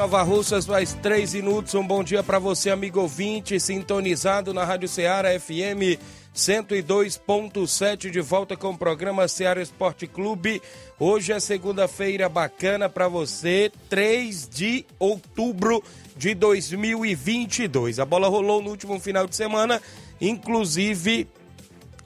Nova Russas, mais 3 minutos. Um bom dia para você, amigo ouvinte, sintonizado na Rádio Ceará FM 102.7, de volta com o programa Ceará Esporte Clube. Hoje é segunda-feira bacana para você, 3 de outubro de 2022. A bola rolou no último final de semana, inclusive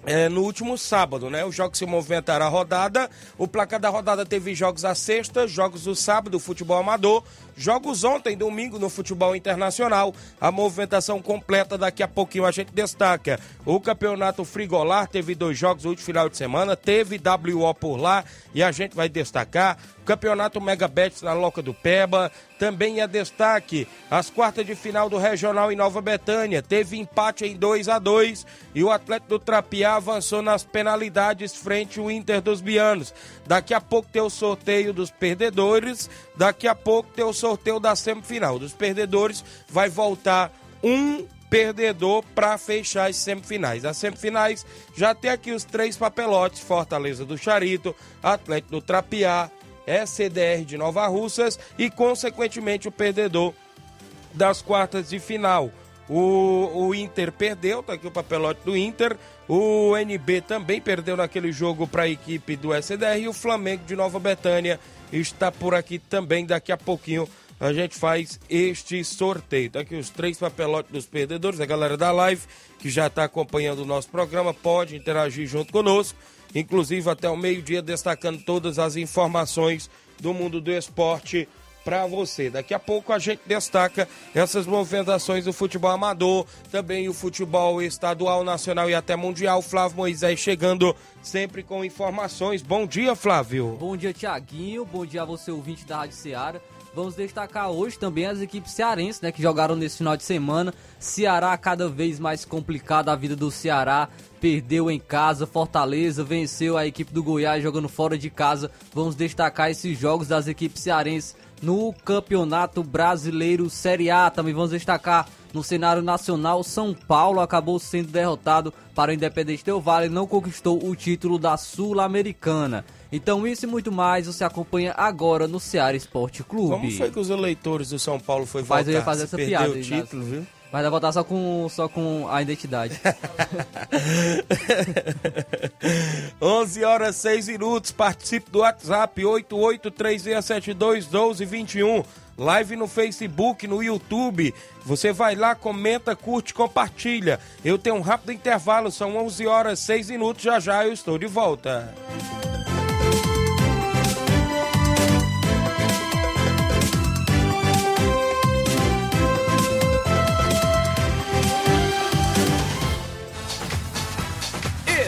é, no último sábado, né? O jogo se movimentará a rodada. O placar da rodada teve jogos à sexta, jogos do sábado, futebol amador, jogos ontem, domingo, no futebol internacional. A movimentação completa daqui a pouquinho a gente destaca. O campeonato Frigolar teve dois jogos no último final de semana, teve WO por lá e a gente vai destacar. Campeonato Mega Bets na Loca do Peba. Também é destaque as quartas de final do Regional em Nova Betânia. Teve empate em 2 a 2 e o Atlético do Trapiá avançou nas penalidades frente ao Inter dos Bianos. Daqui a pouco tem o sorteio dos perdedores. Daqui a pouco tem o sorteio da semifinal. Dos perdedores vai voltar um perdedor para fechar as semifinais. As semifinais já tem aqui os três papelotes: Fortaleza do Charito, Atlético do Trapiá, SCDR de Nova Russas e, consequentemente, o perdedor das quartas de final. O, o Inter perdeu, tá aqui o papelote do Inter. O NB também perdeu naquele jogo para a equipe do SDR. E o Flamengo de Nova Betânia está por aqui também. Daqui a pouquinho a gente faz este sorteio. Tá aqui os três papelotes dos perdedores. A galera da live que já está acompanhando o nosso programa pode interagir junto conosco. Inclusive até o meio-dia, destacando todas as informações do mundo do esporte para você. Daqui a pouco a gente destaca essas movimentações do futebol amador, também o futebol estadual, nacional e até mundial. Flávio Moisés chegando sempre com informações. Bom dia, Flávio. Bom dia, Tiaguinho. Bom dia a você, ouvinte da Rádio Ceará. Vamos destacar hoje também as equipes cearenses, né, que jogaram nesse final de semana. Ceará cada vez mais complicada a vida do Ceará. Perdeu em casa, Fortaleza venceu a equipe do Goiás jogando fora de casa. Vamos destacar esses jogos das equipes cearenses no Campeonato Brasileiro Série A. Também vamos destacar no cenário nacional, São Paulo acabou sendo derrotado para o Independente Del Valle e não conquistou o título da Sul-Americana. Então isso e muito mais você acompanha agora no Ceará Esporte Clube. Como foi que os eleitores do São Paulo foi Mas votar? eu ia fazer essa piada, o título, viu? Mas vai votar só com, só com a identidade. 11 horas 6 minutos. Participe do WhatsApp 8836721221. Live no Facebook, no YouTube. Você vai lá, comenta, curte, compartilha. Eu tenho um rápido intervalo, são 11 horas 6 minutos. Já já eu estou de volta.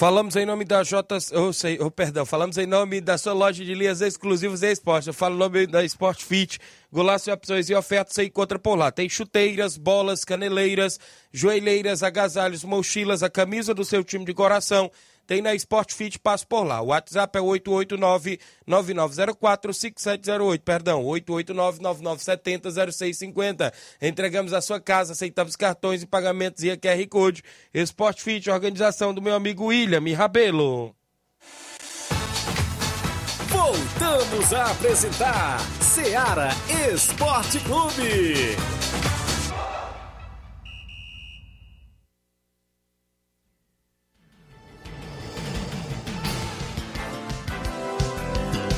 Falamos em nome da J. Oh, sei, oh, perdão, falamos em nome da sua loja de linhas exclusivas e esporte. Eu falo em nome da Sport Fit. Golaço e opções e ofertas você encontra por lá. Tem chuteiras, bolas, caneleiras, joelheiras, agasalhos, mochilas, a camisa do seu time de coração. Tem na Sport Fit, passo por lá. O WhatsApp é 889-9904-5708. Perdão, 889-9970-0650. Entregamos a sua casa, aceitamos cartões e pagamentos e QR Code. Sport Fit, organização do meu amigo William Rabelo. Voltamos a apresentar Seara Esporte Clube.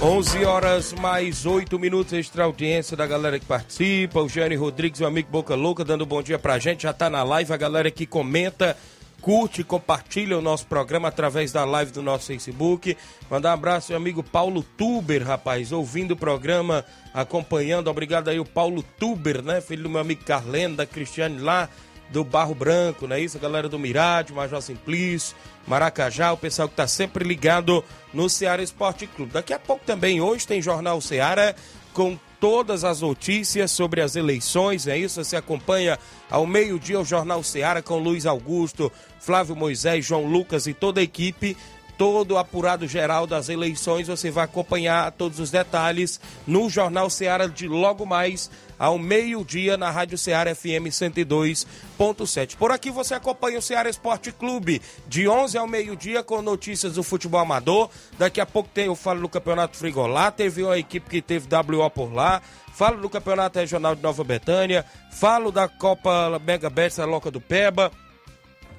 11 horas mais 8 minutos, extra audiência da galera que participa. O Jânio Rodrigues, meu amigo Boca Louca, dando um bom dia pra gente. Já tá na live, a galera que comenta, curte, compartilha o nosso programa através da live do nosso Facebook. Mandar um abraço, meu amigo Paulo Tuber, rapaz, ouvindo o programa, acompanhando. Obrigado aí, o Paulo Tuber, né? Filho do meu amigo Carleno, da Cristiane lá do Barro Branco, não é isso? A galera do Mirade, Major Simplício, Maracajá, o pessoal que está sempre ligado no Ceará Esporte Clube. Daqui a pouco também, hoje, tem Jornal Ceará com todas as notícias sobre as eleições, é isso? Você acompanha ao meio-dia o Jornal Ceará com Luiz Augusto, Flávio Moisés, João Lucas e toda a equipe todo o apurado geral das eleições. Você vai acompanhar todos os detalhes no Jornal Ceará de logo mais ao meio-dia na Rádio Ceará FM 102.7. Por aqui você acompanha o Ceará Esporte Clube de 11 ao meio-dia com notícias do futebol amador. Daqui a pouco tem o falo do Campeonato Frigolá, teve uma equipe que teve WO por lá. Falo do Campeonato Regional de Nova Betânia, falo da Copa Mega Bet, Loca do Peba,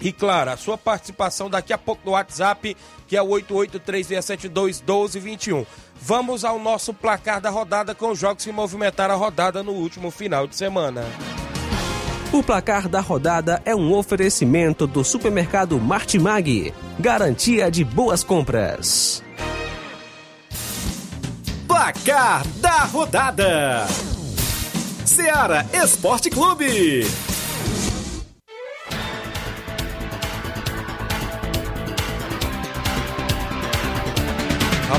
e claro, a sua participação daqui a pouco no WhatsApp, que é o 8836721221. Vamos ao nosso placar da rodada com os jogos que movimentaram a rodada no último final de semana. O placar da rodada é um oferecimento do supermercado Martimag. Garantia de boas compras. Placar da rodada: Seara Esporte Clube.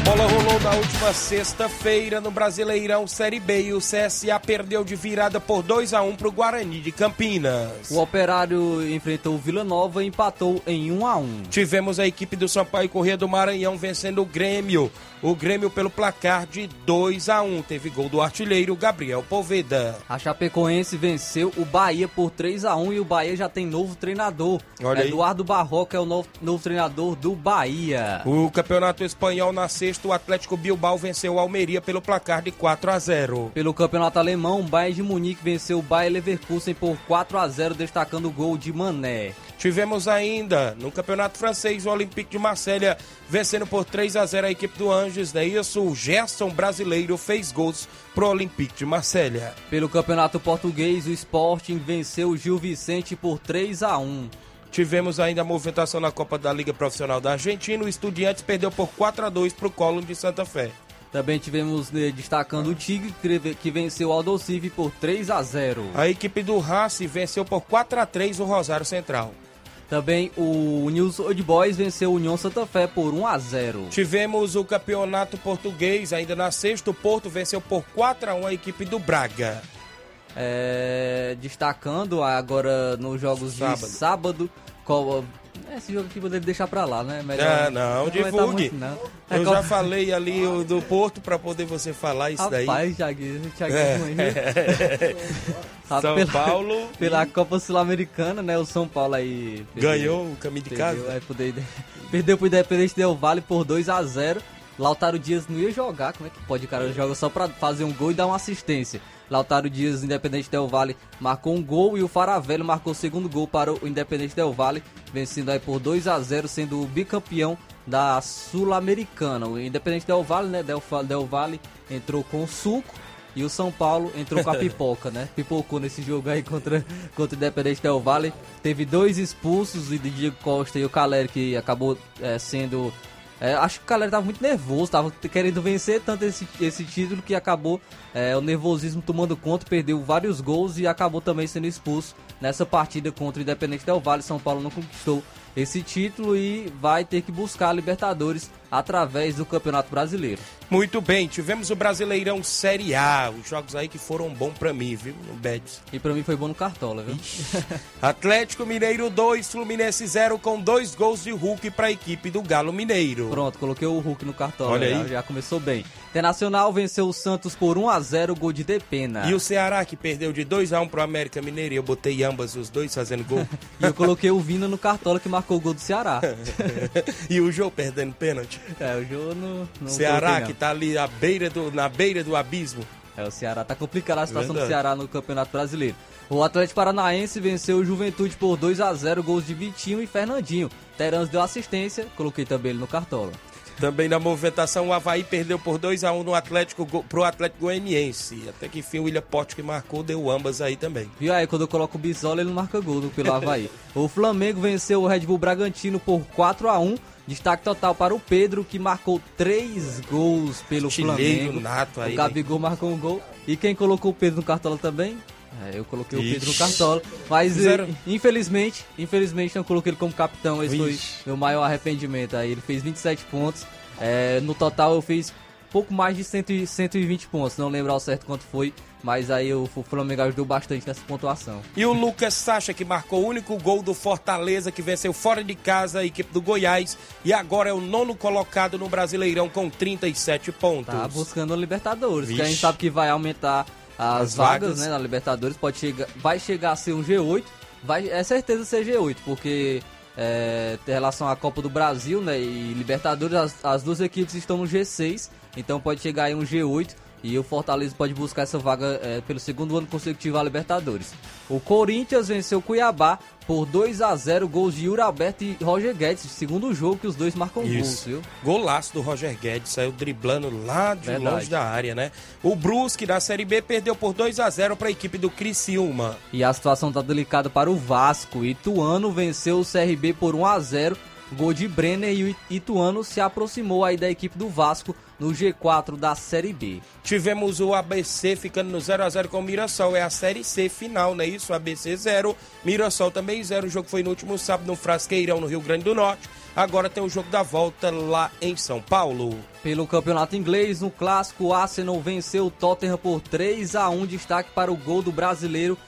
Bola rolou na última sexta-feira no Brasileirão Série B e o CSA perdeu de virada por 2 a 1 para o Guarani de Campinas. O Operário enfrentou o Vila Nova e empatou em 1 a 1. Tivemos a equipe do Sampaio Corrêa do Maranhão vencendo o Grêmio. O Grêmio pelo placar de 2 a 1. Teve gol do artilheiro Gabriel Poveda. A Chapecoense venceu o Bahia por 3 a 1 e o Bahia já tem novo treinador. Olha aí. Eduardo Barroca é o novo, novo treinador do Bahia. O Campeonato Espanhol na sexta, o Atlético Bilbao venceu o Almeria pelo placar de 4 a 0. Pelo Campeonato Alemão, o Bayern de Munique venceu o Bayer Leverkusen por 4 a 0, destacando o gol de Mané. Tivemos ainda no Campeonato Francês o Olympique de Marselha vencendo por 3 a 0 a equipe do Anjos. Daí isso, o Gerson brasileiro fez gols pro Olympique de Marselha. Pelo Campeonato Português, o Sporting venceu o Gil Vicente por 3 a 1. Tivemos ainda a movimentação na Copa da Liga Profissional da Argentina. O Estudiantes perdeu por 4 a 2 pro Colón de Santa Fé. Também tivemos né, destacando o Tigre, que- venceu o Aldosive por 3 a 0. A equipe do Racing venceu por 4 a 3 o Rosário Central. Também o News Old Boys venceu o União Santa Fé por 1 a 0. Tivemos o campeonato português, ainda na sexta, o Porto venceu por 4 a 1 a equipe do Braga. É, destacando agora nos jogos Sábado. de sábado. qual- esse jogo aqui poderia deixar pra lá, né? Ah, não, vai tá divulgue. muito, não. É Eu qual- já falei ali o do Porto para poder você falar isso daí. Rapaz, Thiaguinho, Thiaguinho É. São pela- Paulo Pela Copa Sul-Americana, né? O São Paulo aí. perdeu- ganhou o caminho de Perdeu, casa. é, poder- perdeu pro Independente Del Vale por 2 a 0 Lautaro Dias não ia jogar, como é que pode? O cara joga só pra fazer um gol e dar uma assistência. Lautaro Dias, Independente Del Vale, marcou um gol e o Faravello marcou o segundo gol para o Independente Del Vale, vencendo aí por 2 a 0 sendo o bicampeão da Sul-Americana. O Independente Del Vale, né? Del, Del Vale entrou com o suco e o São Paulo entrou com a pipoca, né? Pipocou nesse jogo aí contra, contra o Independente Del Vale. Teve dois expulsos, o Diego Costa e o Caleri, que acabou é, sendo. é, acho que o Caleri tava muito nervoso, tava querendo vencer tanto esse, esse título que acabou é, o nervosismo tomando conta, perdeu vários gols e acabou também sendo expulso nessa partida contra o Independente Del Vale. São Paulo não conquistou esse título e vai ter que buscar a Libertadores através do Campeonato Brasileiro. Muito bem, tivemos o Brasileirão Série A, os jogos aí que foram bons pra mim, viu, no Betis. E pra mim foi bom no Cartola, viu? Atlético Mineiro 2, Fluminense 0 com dois gols de Hulk pra equipe do Galo Mineiro. Pronto, coloquei o Hulk no Cartola. Olha já, aí. já começou bem. Internacional venceu o Santos por 1 a 0 gol de Depena. E o Ceará que perdeu de 2 a 1 pro América Mineiro e eu botei ambas os dois fazendo gol. E eu coloquei o Vina no Cartola que marcou o gol do Ceará. e o Jô perdendo pênalti. É, o jogo não. não Ceará que tá ali à beira do, na beira do abismo. É, o Ceará tá complicada a situação Verdade. do Ceará no Campeonato Brasileiro. O Atlético Paranaense venceu o Juventude por 2 a 0 gols de Vitinho e Fernandinho. Terans deu assistência, coloquei também ele no Cartola. Também na movimentação, o Havaí perdeu por 2 a 1 no Atlético, pro Atlético Goianiense. Até que enfim o William Pote que marcou, deu ambas aí também. Viu aí, quando eu coloco o Bisola, ele não marca gol pelo Havaí. o Flamengo venceu o Red Bull Bragantino por 4 a 1 Destaque total para o Pedro, que marcou 3 gols pelo Artilheiro Flamengo. nato aí, o Gabigol marcou um gol. E quem colocou o Pedro no cartola também? É, eu coloquei o Pedro Ixi. cartola. Mas, Fizeram- eh, infelizmente, infelizmente não coloquei ele como capitão. Esse Vixe. foi meu maior arrependimento aí. Ele fez 27 pontos. É, no total eu fiz pouco mais de 100, e- 120 pontos. Não lembro ao certo quanto foi. Mas aí o Flamengo ajudou bastante nessa pontuação. E o Lucas Sacha, que marcou o único gol do Fortaleza, que venceu fora de casa a equipe do Goiás. E agora é o nono colocado no Brasileirão com 37 pontos. Tá buscando a Libertadores, que a gente Vixe. sabe que vai aumentar as, As vagas, vagas. né, na Libertadores. Pode chegar, vai chegar a ser um G8, vai, é certeza ser G8, porque é, em relação à Copa do Brasil né, e Libertadores, as, as duas equipes estão no G6, então pode chegar aí um G8 e o Fortaleza pode buscar essa vaga é, pelo segundo ano consecutivo à Libertadores. O Corinthians venceu o Cuiabá por 2 a 0 gols de Yuri Alberto e Roger Guedes, segundo jogo que os dois marcam gols, Isso. viu? Golaço do Roger Guedes, saiu driblando lá de Verdade. longe da área, né? O Brusque da Série B perdeu por 2 a 0 para a equipe do Criciúma. E a situação tá delicada para o Vasco. Ituano venceu o CRB por 1 a 0 Gol de Brenner e o Ituano se aproximou aí da equipe do Vasco no G4 da Série B. Tivemos o ABC ficando no 0 a 0 com o Mirassol, é a Série C final, não é isso? ABC 0, Mirassol também 0. O jogo foi no último sábado no Frasqueirão, no Rio Grande do Norte. Agora tem o jogo da volta lá em São Paulo. Pelo campeonato inglês, no clássico, o Arsenal venceu o Tottenham por 3 a 1 Destaque para o gol do brasileiro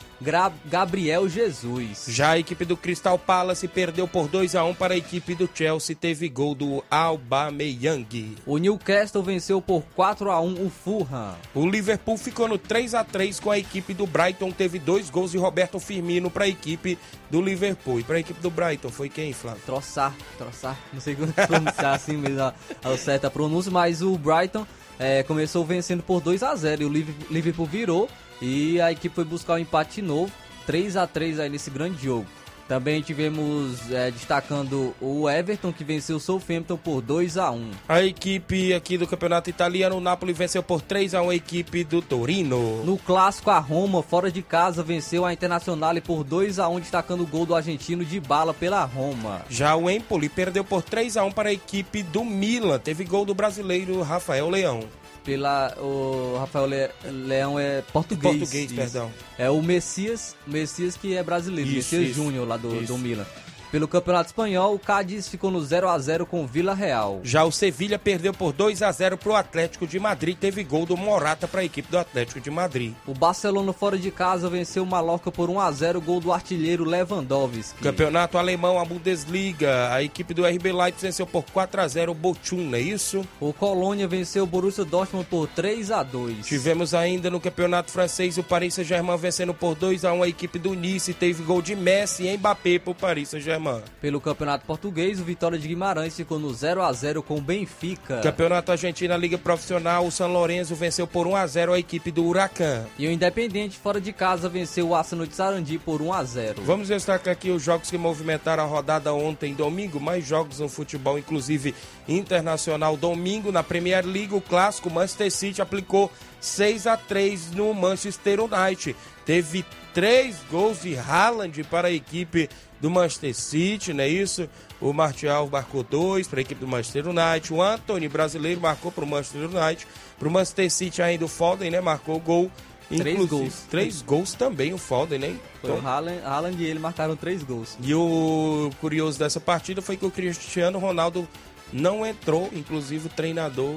Gabriel Jesus. Já a equipe do Crystal Palace perdeu por 2 a 1 para a equipe do Chelsea, teve gol do Aubameyang. O Newcastle venceu por 4 a 1 o Fulham. O Liverpool ficou no 3 a 3 com a equipe do Brighton, teve dois gols de Roberto Firmino para a equipe do Liverpool. E para a equipe do Brighton foi quem, Flávio? Troçar, troçar, não sei como pronunciar assim mesmo a, a certa pronúncia, mas o Brighton é, começou vencendo por 2 a 0 e o Liv- Liverpool virou e a equipe foi buscar o empate de novo, 3 a 3 aí nesse grande jogo. Também tivemos é, destacando o Everton que venceu o Southampton por 2 a 1 A equipe aqui do Campeonato Italiano, o Napoli venceu por 3 a 1 a equipe do Torino. No clássico, a Roma, fora de casa, venceu a Internazionale por 2 a 1 destacando o gol do argentino de bala pela Roma. Já o Empoli perdeu por 3 a 1 para a equipe do Milan. Teve gol do brasileiro Rafael Leão. Pela, o Rafael Le- Leão é português. Português, isso. perdão. É o Messias, Messias que é brasileiro, Isso, Messias Júnior lá do, isso. do Milan. Pelo Campeonato Espanhol, o Cádiz ficou no 0 a 0 com o Vila Real. Já o Sevilha perdeu por 2 a 0 para o Atlético de Madrid. Teve gol do Morata para a equipe do Atlético de Madrid. O Barcelona fora de casa venceu o Mallorca por 1 a 0 gol do artilheiro Lewandowski. Campeonato Alemão, a Bundesliga. A equipe do RB Leipzig venceu por 4 a 0 o Bochum, não é isso? O Colônia venceu o Borussia Dortmund por 3 a 2. Tivemos ainda no Campeonato Francês o Paris Saint-Germain vencendo por 2 a 1 a equipe do Nice. Teve gol de Messi e Mbappé para o Paris Saint-Germain. Pelo Campeonato Português, o Vitória de Guimarães ficou no 0 a 0 com o Benfica. Campeonato Argentina Liga Profissional, o São Lourenço venceu por 1 a 0 a equipe do Huracan. E o Independente fora de casa venceu o Arsenal de Sarandi por 1 a 0. Vamos destacar aqui os jogos que movimentaram a rodada ontem, domingo. Mais jogos no futebol, inclusive internacional. Domingo, na Premier League, o clássico Manchester City aplicou 6 a 3 no Manchester United. Teve três gols de Haaland para a equipe do Manchester City, não é isso? O Martial marcou dois para a equipe do Manchester United. O Anthony, brasileiro, marcou para o Manchester United. Para o Manchester City ainda o Foden, né? Marcou o gol. Três Inclusive, gols. Três gols também, o Foden, né? Foi o Haaland, Haaland e ele marcaram três gols. E o curioso dessa partida foi que o Cristiano Ronaldo não entrou, inclusive o treinador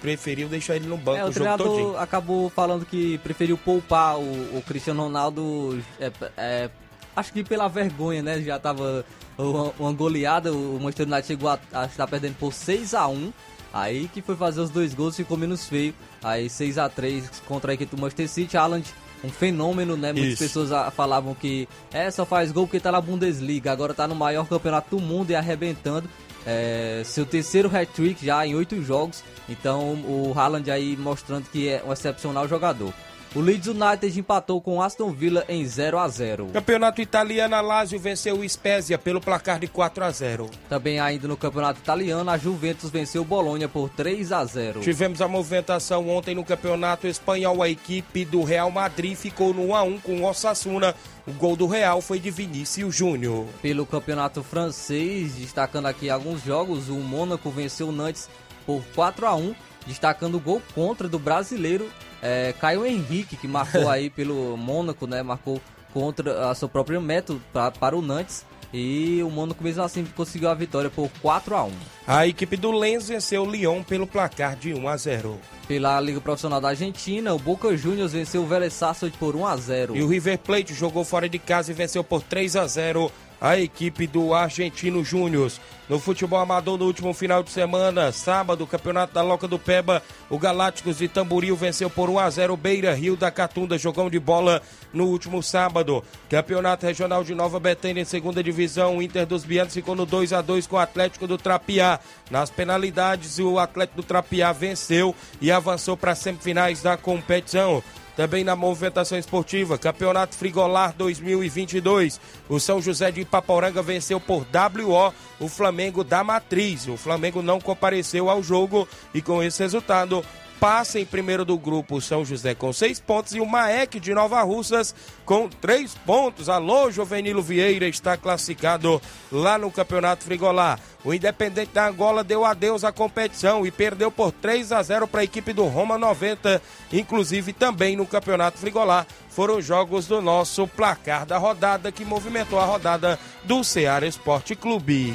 preferiu deixar ele no banco É, o o treinador acabou falando que preferiu poupar o, o Cristiano Ronaldo, é, é, acho que pela vergonha, né? Já tava uma, uma goleada, o Manchester United chegou a, a estar perdendo por 6 a 1 Aí que foi fazer os dois gols ficou menos feio. Aí 6 a 3 contra a equipe do Manchester City, Haaland um fenômeno, né? Muitas Isso. pessoas ah, falavam que é, só faz gol porque tá na Bundesliga, agora tá no maior campeonato do mundo e arrebentando. É, seu terceiro hat-trick já em oito jogos, então o Haaland aí mostrando que é um excepcional jogador. O Leeds United empatou com o Aston Villa em 0 a 0 Campeonato italiano, a Lazio venceu o Spezia pelo placar de 4 a 0. Também ainda no campeonato italiano, a Juventus venceu o Bolonha por 3 a 0 Tivemos a movimentação ontem no campeonato espanhol. A equipe do Real Madrid ficou no 1 a 1 com o Osasuna. O gol do Real foi de Vinícius Júnior. Pelo campeonato francês, destacando aqui alguns jogos, o Mônaco venceu o Nantes por 4 a 1 destacando o gol contra do brasileiro é, Caio Henrique, que marcou aí pelo Mônaco, né? Marcou contra a seu próprio método pra, para o Nantes. E o Mônaco mesmo assim conseguiu a vitória por 4 a 1 A equipe do Lens venceu o Lyon pelo placar de 1 a 0. Pela Liga Profissional da Argentina, o Boca Juniors venceu o Vélez Sarsfield por 1 a 0 E o River Plate jogou fora de casa e venceu por 3 a 0 a equipe do Argentino Júnior. No futebol amador no último final de semana, sábado, Campeonato da Loca do Peba, o Galácticos de Tamboril venceu por 1 a 0 o Beira Rio da Catunda, jogão de bola no último sábado. Campeonato Regional de Nova Betânia, em segunda divisão, o Inter dos Bianos ficou no 2 a 2 com o Atlético do Trapiá. Nas penalidades, o Atlético do Trapiá venceu e avançou para as semifinais da competição. Também na movimentação esportiva, Campeonato Frigolar 2022. O São José de Ipaporanga venceu por WO o Flamengo da Matriz. O Flamengo não compareceu ao jogo e com esse resultado passa em primeiro do grupo São José com seis pontos e o Maek de Nova Russas com três pontos. Alô, Jovenilo Vieira está classificado lá no Campeonato Frigolar. O Independente da Angola deu adeus à competição e perdeu por 3 a 0 para a equipe do Roma 90. Inclusive também no Campeonato Frigolar foram jogos do nosso placar da rodada que movimentou a rodada do Ceará Esporte Clube.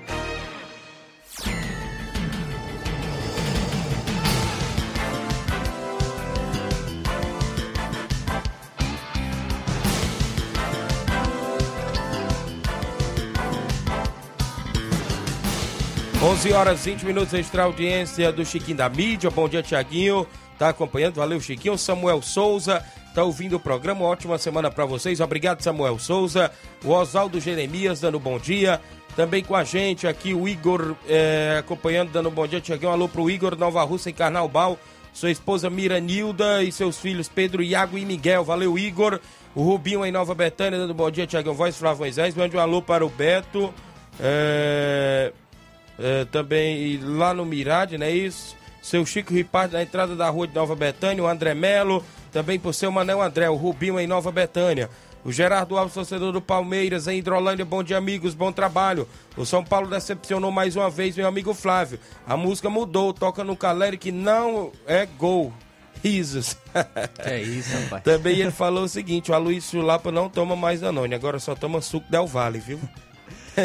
Onze horas 20 minutos extra audiência do Chiquinho da Mídia. Bom dia, Tiaguinho. Tá acompanhando? Valeu, Chiquinho. Samuel Souza tá ouvindo o programa. Ótima semana para vocês. Obrigado, Samuel Souza. O Oswaldo Jeremias dando bom dia. Também com a gente aqui o Igor é, acompanhando, dando bom dia, Tiaguinho. Alô pro Igor Nova Russa em Carnaubal. Sua esposa Miranilda e seus filhos Pedro, Iago e Miguel. Valeu, Igor. O Rubinho em Nova Betânia, dando bom dia, Tiaguinho Voz, Flávio Moisés. Mande um alô para o Beto. É, é, também lá no Mirade, não é isso? Seu Chico Ripard na entrada da rua de Nova Betânia, o André Melo, também por seu Manel André, o Rubinho em Nova Betânia. O Gerardo Alves, torcedor do Palmeiras, em Hidrolândia, bom dia, amigos, bom trabalho. O São Paulo decepcionou mais uma vez meu amigo Flávio. A música mudou, toca no Caleri que não é gol. Risos. É isso, rapaz. Também ele falou o seguinte: o Aloysio Lapa não toma mais Danone, agora só toma suco Del Vale, viu?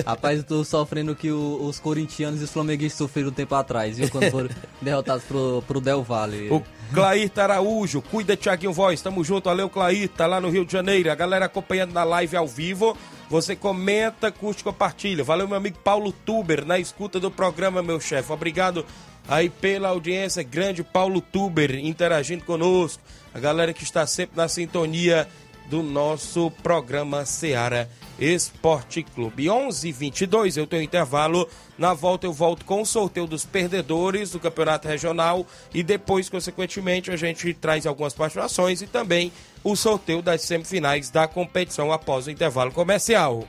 Rapaz, eu tô sofrendo o que o- os corintianos e os flamenguistas sofreram um tempo atrás, viu? Quando foram derrotados pro, pro Del Valle. O Clairta Araújo, cuida Tiaguinho Voz, tamo junto, valeu Clairta, lá no Rio de Janeiro, a galera acompanhando na live ao vivo, você comenta, curte, compartilha, valeu meu amigo Paulo Tuber, na escuta do programa, meu chefe, obrigado aí pela audiência, grande Paulo Tuber, interagindo conosco, a galera que está sempre na sintonia do nosso programa Seara Esporte Clube. 11 22 eu tenho intervalo. Na volta eu volto com o sorteio dos perdedores do Campeonato Regional e depois, consequentemente, a gente traz algumas participações e também o sorteio das semifinais da competição após o intervalo comercial.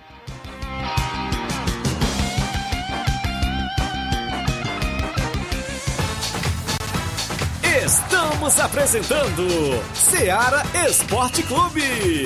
Estamos apresentando Seara Esporte Clube.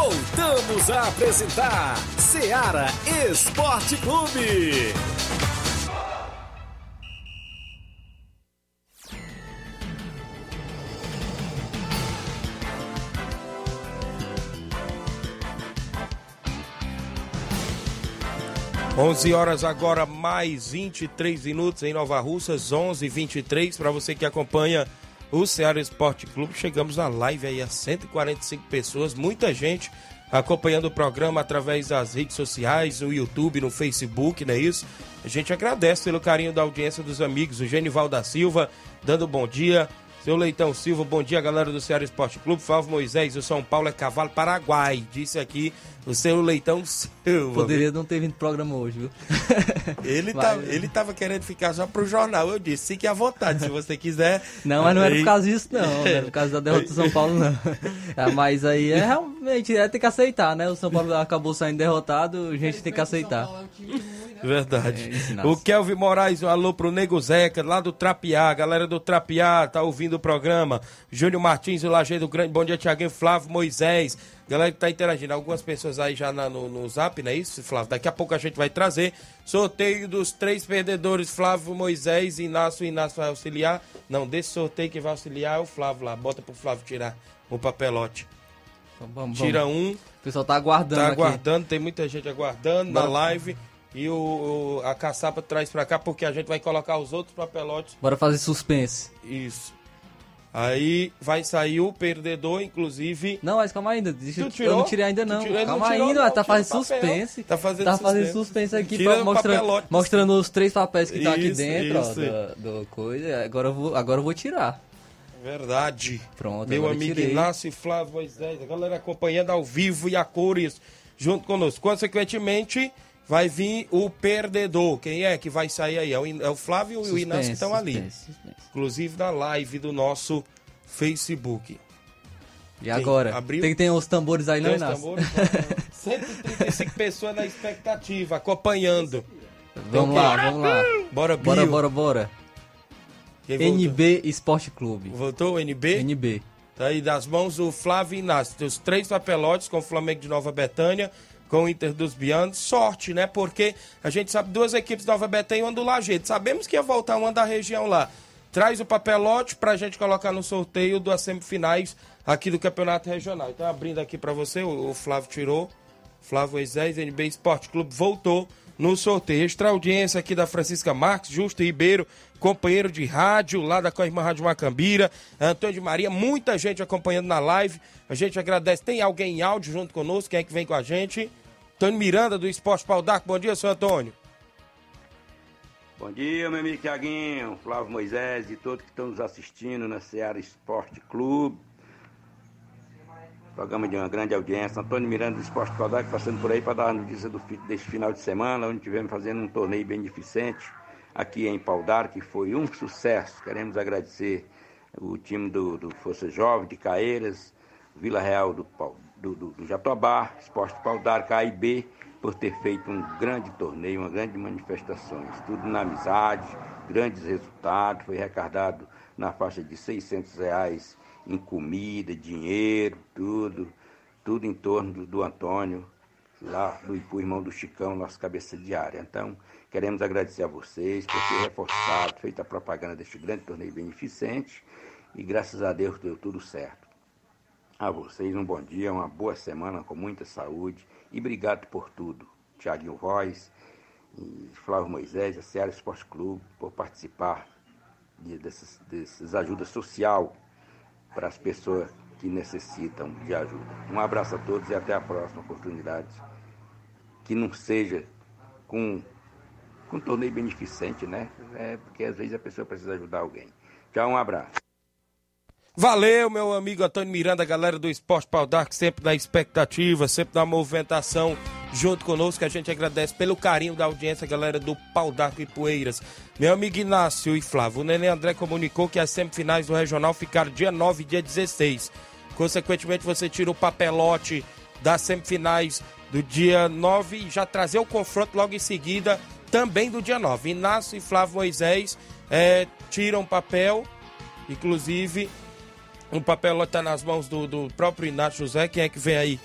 Voltamos a apresentar Seara Esporte Clube. 11 horas agora, mais 23 minutos em Nova Russas, 11 23 Para você que acompanha o Ceará Esporte Clube, chegamos na live aí a 145 pessoas, muita gente acompanhando o programa através das redes sociais, no YouTube, no Facebook, não é isso? A gente agradece pelo carinho da audiência dos amigos, o Genival da Silva, dando bom dia. Seu Leitão Silva, bom dia, galera do Ceará Esporte Clube. Flávio Moisés, o São Paulo é cavalo Paraguai. Disse aqui o seu Leitão Silva. Poderia não ter vindo pro programa hoje, viu? Ele, Vai, tá, né? ele tava querendo ficar só pro jornal. Eu disse, fique à vontade, se você quiser. Não, mas não era por causa disso, não. Não era por causa da derrota do São Paulo, não. Ah, mas aí é realmente, é ter que aceitar, né? O São Paulo acabou saindo derrotado, a gente tem que aceitar. Verdade. É, isso, Inácio. o Kelvin Moraes, um alô pro Nego Zeca, lá do Trapiá. Galera do Trapiá, tá ouvindo o programa. Júnior Martins, o Lajeiro Grande. Bom dia, Tiaguinho. Flávio Moisés. Galera que tá interagindo. Algumas pessoas aí já na- no, no zap, não é isso, Flávio? Daqui a pouco a gente vai trazer. Sorteio dos três perdedores: Flávio Moisés, Inácio. Inácio vai auxiliar. Não, desse sorteio que vai auxiliar é o Flávio lá. Bota pro Flávio tirar o papelote. Vamos, Tira um. O pessoal tá aguardando Tá aqui. aguardando, tem muita gente aguardando na live. E o, o- a caçapa traz pra cá porque a gente vai colocar os outros papelotes. Bora fazer suspense. Isso. Aí vai sair o perdedor, inclusive. Não, mas calma ainda. Deixa, Tu eu- tirou? eu não tirei ainda não. tirou? Ele não calma tirou, ainda, não, tá fazendo suspense. Tá fazendo tá fazendo suspense. suspense aqui, pra, mostrando, mostrando os três papéis que tá aqui Isso, dentro, ó, isso. do, do coisa. Agora eu vou, agora eu vou tirar. Verdade. Pronto, Meu amigo tirei. Inácio e Flávio Moisés, a galera acompanhando ao vivo e a cores junto conosco. Consequentemente, vai vir o perdedor. Quem é que vai sair aí? É o, é o Flávio e o Suspense, Inácio que estão ali. suspense, suspense. Inclusive na live do nosso Facebook. E agora? abriu? Tem que ter uns tambores aí, não, os Inácio? tambores? 135 pessoas na expectativa, acompanhando. Vamos lá, vamos lá. Bora. Bora, bora, bora. Quem? NB Esporte Clube. Voltou o NB? NB. Tá aí das mãos o Flávio Inácio. Tem os três papelotes com o Flamengo de Nova Betânia, com o Inter dos Bianos. Sorte, né? Porque a gente sabe duas equipes de Nova Betânia e uma do Lajeado. Sabemos que ia voltar uma da região lá. Traz o papelote pra gente colocar no sorteio das semifinais aqui do Campeonato Regional. Então, abrindo aqui pra você, o, Flávio tirou. Flávio Moisés, NB Esporte Clube, voltou no sorteio. Extra audiência aqui da Francisca Marques, Justo Ribeiro, companheiro de rádio lá da Coirmã Rádio Macambira, Antônio de Maria, muita gente acompanhando na live. A gente agradece. Tem alguém em áudio junto conosco? Quem é que vem com a gente? Antônio Miranda, do Esporte Pau. Bom dia, seu Antônio. Bom dia, meu amigo Tiaguinho, Flávio Moisés e todos que estão nos assistindo na Seara Esporte Clube. Programa de uma grande audiência. Antônio Miranda do Esporte Claudac passando por aí para dar a notícia do, deste final de semana, onde tivemos fazendo um torneio beneficente aqui em Paudar, que foi um sucesso. Queremos agradecer o time do, do Força Jovem, de Caeiras, Vila Real do, Pau- do, do, do Jatobá, Esporte Paudar, KIB, por ter feito um grande torneio, uma grande manifestações. Tudo na amizade, grandes resultados. Foi arrecadado na faixa de 600 reais em comida, dinheiro, tudo. Tudo em torno do, do Antônio, lá do Ipu, irmão do Chicão, nosso cabeça de área. Então, queremos agradecer a vocês por ter reforçado, feito a propaganda deste grande torneio beneficente e graças a Deus deu tudo certo. A vocês um bom dia, uma boa semana com muita saúde e obrigado por tudo. Tiaguinho Voz Flávio Moisés, a Ceará Esporte Clube, por participar de, dessas, dessas ajudas social para as pessoas que necessitam de ajuda. Um abraço a todos e até a próxima oportunidade. Que não seja com, com torneio beneficente, né? É porque às vezes a pessoa precisa ajudar alguém. Tchau, um abraço. Valeu, meu amigo Antônio Miranda, galera do Esporte Pau Dark, sempre na expectativa, sempre na movimentação junto conosco. A gente agradece pelo carinho da audiência, galera do Pau d'Arco e Poeiras. Meu amigo Inácio e Flávio, o Nenê André comunicou que as semifinais do Regional ficaram dia 9 e dia 16. Consequentemente, você tira o papelote das semifinais do dia 9 e já trazer o confronto logo em seguida, também do dia 9. Inácio e Flávio Moisés é, tiram papel, inclusive o papelote está nas mãos do, do próprio Inácio José. Quem é que vem aí?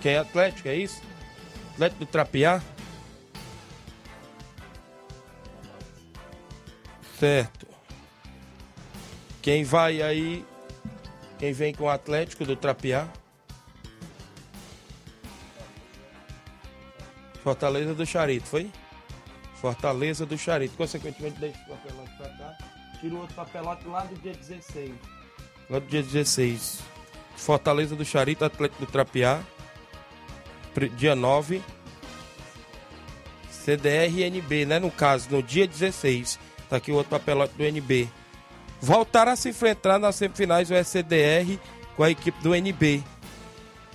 Quem é Atlético, é isso? Atlético do Trapiá? Certo. Quem vai aí? Quem vem com o Atlético do Trapiá? Fortaleza do Charito, foi? Fortaleza do Charito. Consequentemente, deixa o papelote pra cá. Tira o outro papelote lá do dia 16. Lá do dia 16. Fortaleza do Charito, Atlético do Trapiá dia 9. CDR e NB, né? No caso, no dia 16. Tá aqui o outro papelote do NB. Voltaram a se enfrentar nas semifinais o SCDR com a equipe do NB.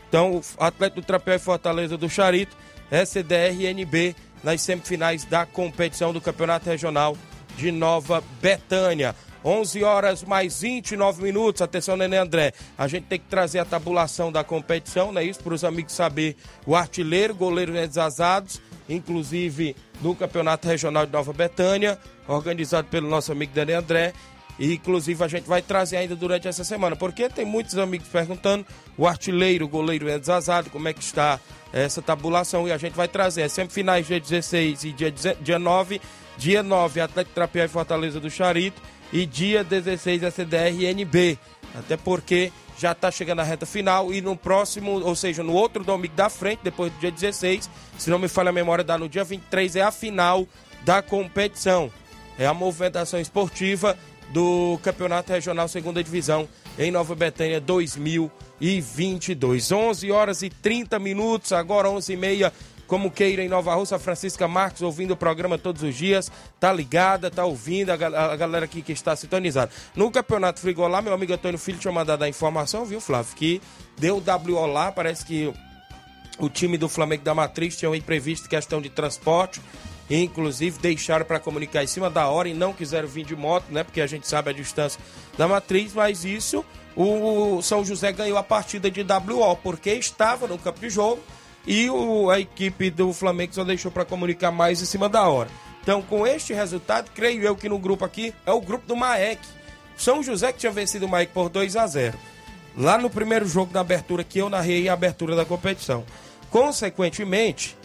Então, o Atlético do Trapéu e Fortaleza do Charito, SCDR e NB nas semifinais da competição do Campeonato Regional de Nova Betânia. 11 horas mais 29 minutos. Atenção, Nenê André. A gente tem que trazer a tabulação da competição, né? Isso para os amigos saber o artilheiro, goleiro desazados, inclusive no Campeonato Regional de Nova Betânia, organizado pelo nosso amigo Nenê André. E, inclusive, a gente vai trazer ainda durante essa semana, porque tem muitos amigos perguntando o artilheiro, o goleiro desazado, como é que está essa tabulação. E a gente vai trazer. É semifinais dia 16 e dia, dia 9. Dia 9, Atlético Trapiá e Fortaleza do Charito e dia 16 a CDR-NB. Até porque já está chegando a reta final e no próximo, ou seja, no outro domingo da frente, depois do dia 16, se não me falha a memória, dá no dia 23, é a final da competição. É a movimentação esportiva do Campeonato Regional Segunda Divisão em Nova Betânia 2022. 11 horas e 30 minutos, agora 11 e meia como queira em Nova Rússia, Francisca Marques ouvindo o programa todos os dias, tá ligada, tá ouvindo, a, a galera aqui que está sintonizada. No Campeonato Frigolá, meu amigo Antônio Filho tinha mandado a informação, viu, Flávio, que deu WO lá, parece que o time do Flamengo da Matriz tinha imprevisto questão de transporte, inclusive deixaram para comunicar em cima da hora e não quiseram vir de moto, né, porque a gente sabe a distância da Matriz, mas isso o São José ganhou a partida de WO, porque estava no campo de jogo, e o, a equipe do Flamengo só deixou para comunicar mais em cima da hora. Então, com este resultado, creio eu que no grupo aqui é o grupo do Maek. São José que tinha vencido o Maek por 2 a 0 Lá no primeiro jogo da abertura que eu narrei a abertura da competição. Consequentemente,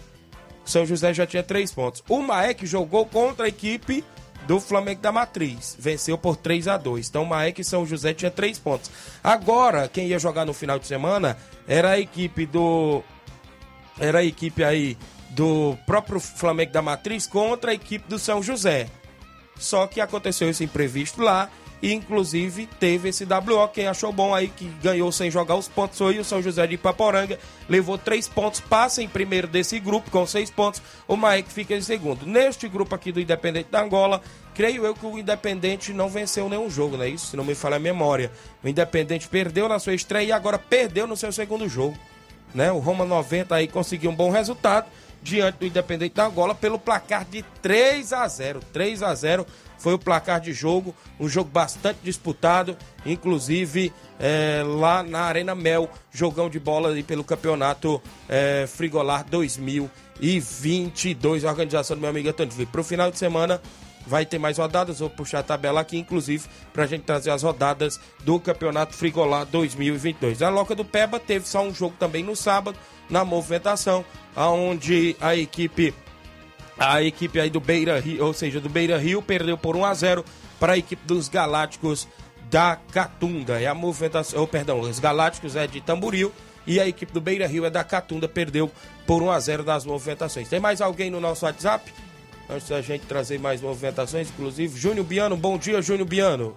São José já tinha três pontos. O Maek jogou contra a equipe do Flamengo da Matriz. Venceu por 3 a 2 Então, Maek e São José tinha três pontos. Agora, quem ia jogar no final de semana era a equipe do era a equipe aí do próprio Flamengo da Matriz contra a equipe do São José. Só que aconteceu esse imprevisto lá e inclusive teve esse WO. Quem achou bom aí que ganhou sem jogar os pontos foi o São José de Ipaporanga. Levou três pontos, passa em primeiro desse grupo com seis pontos. O Maek fica em segundo. Neste grupo aqui do Independente da Angola, creio eu que o Independente não venceu nenhum jogo, não é isso? Se não me falha a memória. O Independente perdeu na sua estreia e agora perdeu no seu segundo jogo. Né? O Roma 90 aí conseguiu um bom resultado diante do Independente da Angola pelo placar de 3 a 0. 3 a 0 foi o placar de jogo, um jogo bastante disputado, inclusive é, lá na Arena Mel, jogão de bola ali pelo campeonato é, Frigolar 2022, a organização do meu amigo Antônio Para o final de semana, vai ter mais rodadas. Vou puxar a tabela aqui, inclusive, para a gente trazer as rodadas do Campeonato Frigolá 2022. A Loca do Peba teve só um jogo também no sábado, na movimentação, aonde a equipe a equipe aí do Beira Rio, ou seja, do Beira Rio, perdeu por 1 a 0 para a equipe dos Galácticos da Catunda. É a movimentação, oh, perdão, os Galácticos é de Tamboril e a equipe do Beira Rio é da Catunda, perdeu por 1 a 0 nas movimentações. Tem mais alguém no nosso WhatsApp? Antes da gente trazer mais movimentações, inclusive, Júnior Biano, bom dia, Júnior Biano.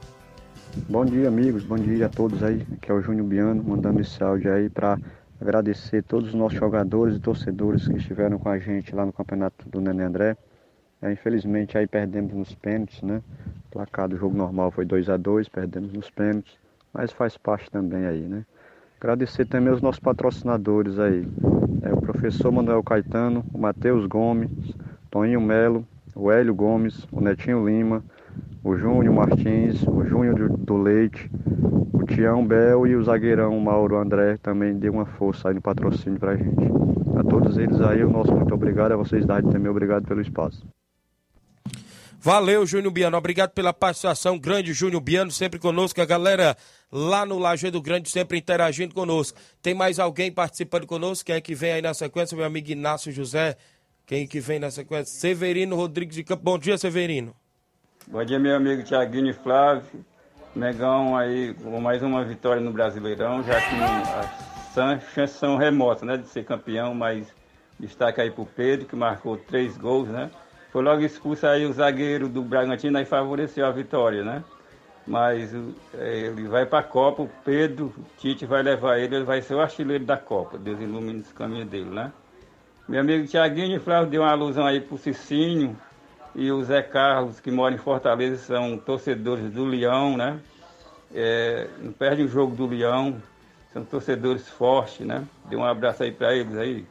Bom dia, amigos. Bom dia a todos aí. Aqui é o Júnior Biano, mandando esse áudio aí para agradecer todos os nossos jogadores e torcedores que estiveram com a gente lá no campeonato do Nenê André. É, infelizmente aí perdemos nos pênaltis, né? O placar do jogo normal foi 2 a 2 perdemos nos pênaltis, mas faz parte também aí, né? Agradecer também aos nossos patrocinadores aí. É, o professor Manuel Caetano, o Matheus Gomes, Toninho Melo, o Hélio Gomes, o Netinho Lima, o Júnior Martins, o Júnior do Leite, o Tião Bel e o zagueirão Mauro André também deu uma força aí no patrocínio pra gente. A todos eles aí, o nosso muito obrigado, a vocês da também, obrigado pelo espaço. Valeu, Júnior Biano. Obrigado pela participação. Grande Júnior Biano, sempre conosco. A galera lá no Lajeado Grande sempre interagindo conosco. Tem mais alguém participando conosco? Quem é que vem aí na sequência? Meu amigo Inácio José. Quem que vem na sequência? Severino Rodrigues de Campo. Bom dia, Severino. Bom dia, meu amigo Tiaguinho e Flávio. Megão aí com mais uma vitória no Brasileirão, já que as chances são remotas, né, de ser campeão, mas destaque aí pro Pedro, que marcou três gols, né? Foi logo expulso aí o zagueiro do Bragantino e favoreceu a vitória, né? Mas é, ele vai para a Copa, o Pedro, o Tite vai levar ele, ele vai ser o artilheiro da Copa. Deus ilumine esse caminho dele, né? Meu amigo Tiaguinho e Flávio deu uma alusão aí pro Cicinho, e o Zé Carlos, que mora em Fortaleza, são torcedores do Leão, né? É, não perde o jogo do Leão, são torcedores fortes, né? Dê um abraço aí para eles aí.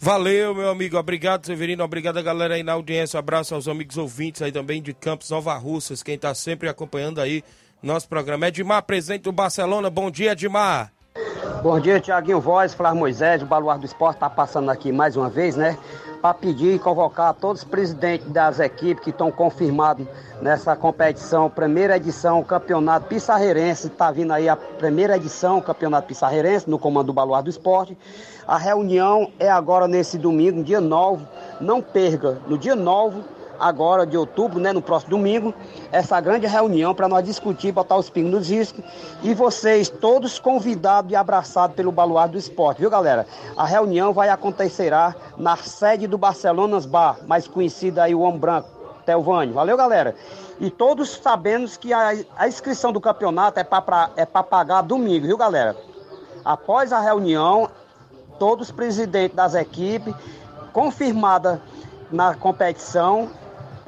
Valeu, meu amigo. Obrigado, Severino. Obrigado galera aí na audiência. Um abraço aos amigos ouvintes aí também de Campos Nova Russas, quem está sempre acompanhando aí nosso programa. Edmar, presente do Barcelona. Bom dia, Edmar. Bom dia, Tiaguinho Voz, Flávio Moisés, o Baluar do Esporte está passando aqui mais uma vez, né? para pedir e convocar todos os presidentes das equipes que estão confirmados nessa competição, primeira edição, Campeonato Pissarreirense, está vindo aí a primeira edição, Campeonato Pissarreirense, no comando do Baluar do Esporte. A reunião é agora nesse domingo, dia 9, não perca, no dia 9 agora de outubro, né, no próximo domingo, essa grande reunião para nós discutir, botar os pingos nos riscos. E vocês, todos convidados e abraçados pelo Baluar do Esporte, viu, galera? A reunião vai acontecerá na sede do Barcelonas Bar, mais conhecida aí o Homem Branco, Telvânio. Valeu, galera? E todos sabemos que a, a inscrição do campeonato é para é pagar domingo, viu, galera? Após a reunião, todos os presidentes das equipes, confirmada na competição,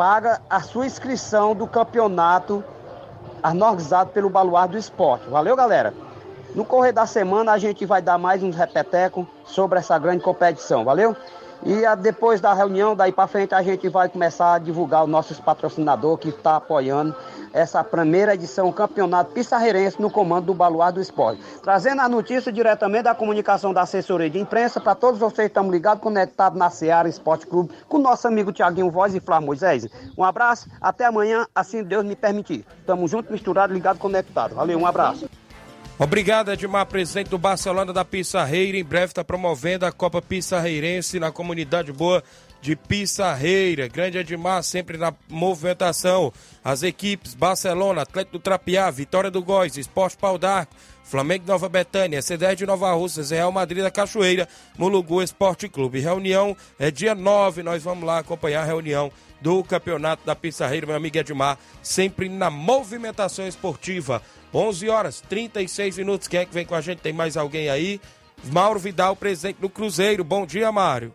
paga a sua inscrição do campeonato organizado pelo Baluar do Esporte. Valeu, galera? No correr da semana a gente vai dar mais uns repetecos sobre essa grande competição, valeu? E a, depois da reunião, daí para frente, a gente vai começar a divulgar os nossos patrocinadores que está apoiando essa primeira edição Campeonato Pissarreirense no comando do Baluar do Esporte. Trazendo a notícia diretamente da comunicação da assessoria de imprensa para todos vocês que estão ligados, conectados na Seara Esporte Clube, com nosso amigo Tiaguinho Voz e Flávio Moisés. Um abraço, até amanhã, assim Deus me permitir. Tamo junto, misturado, ligado, conectado. Valeu, um abraço. Obrigado, Edmar, presidente do Barcelona da Pissarreira. Em breve está promovendo a Copa Pissarreirense na comunidade boa de Pissarreira. Grande Edmar, sempre na movimentação. As equipes Barcelona, Atlético do Trapiá, Vitória do Góis, Esporte Pau d'Arco, Flamengo Nova Betânia, C10 de Nova Russas, Real Madrid da Cachoeira, Mulugu Esporte Clube. Reunião é dia 9, nós vamos lá acompanhar a reunião do Campeonato da Pissarreira, meu amigo Edmar, sempre na movimentação esportiva. 11 horas 36 minutos. Quem é que vem com a gente? Tem mais alguém aí? Mauro Vidal, presidente do Cruzeiro. Bom dia, Mário.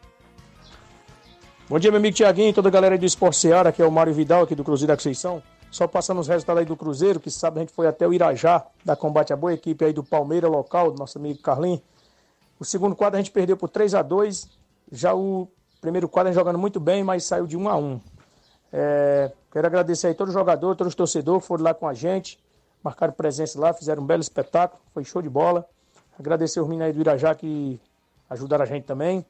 Bom dia, meu amigo Tiaguinho, toda a galera do Esporte Seara, aqui é o Mário Vidal, aqui do Cruzeiro da Conceição. Só passando os resultados aí do Cruzeiro, que sabe a gente foi até o Irajá, da combate a boa equipe aí do Palmeiras local, do nosso amigo Carlinhos. O segundo quadro a gente perdeu por 3 a 2 já o primeiro quadro jogando muito bem, mas saiu de 1 a 1 é, Quero agradecer aí todos os jogadores, todos os torcedores que foram lá com a gente marcaram presença lá, fizeram um belo espetáculo, foi show de bola. Agradecer os meninos aí do Irajá que ajudaram a gente também.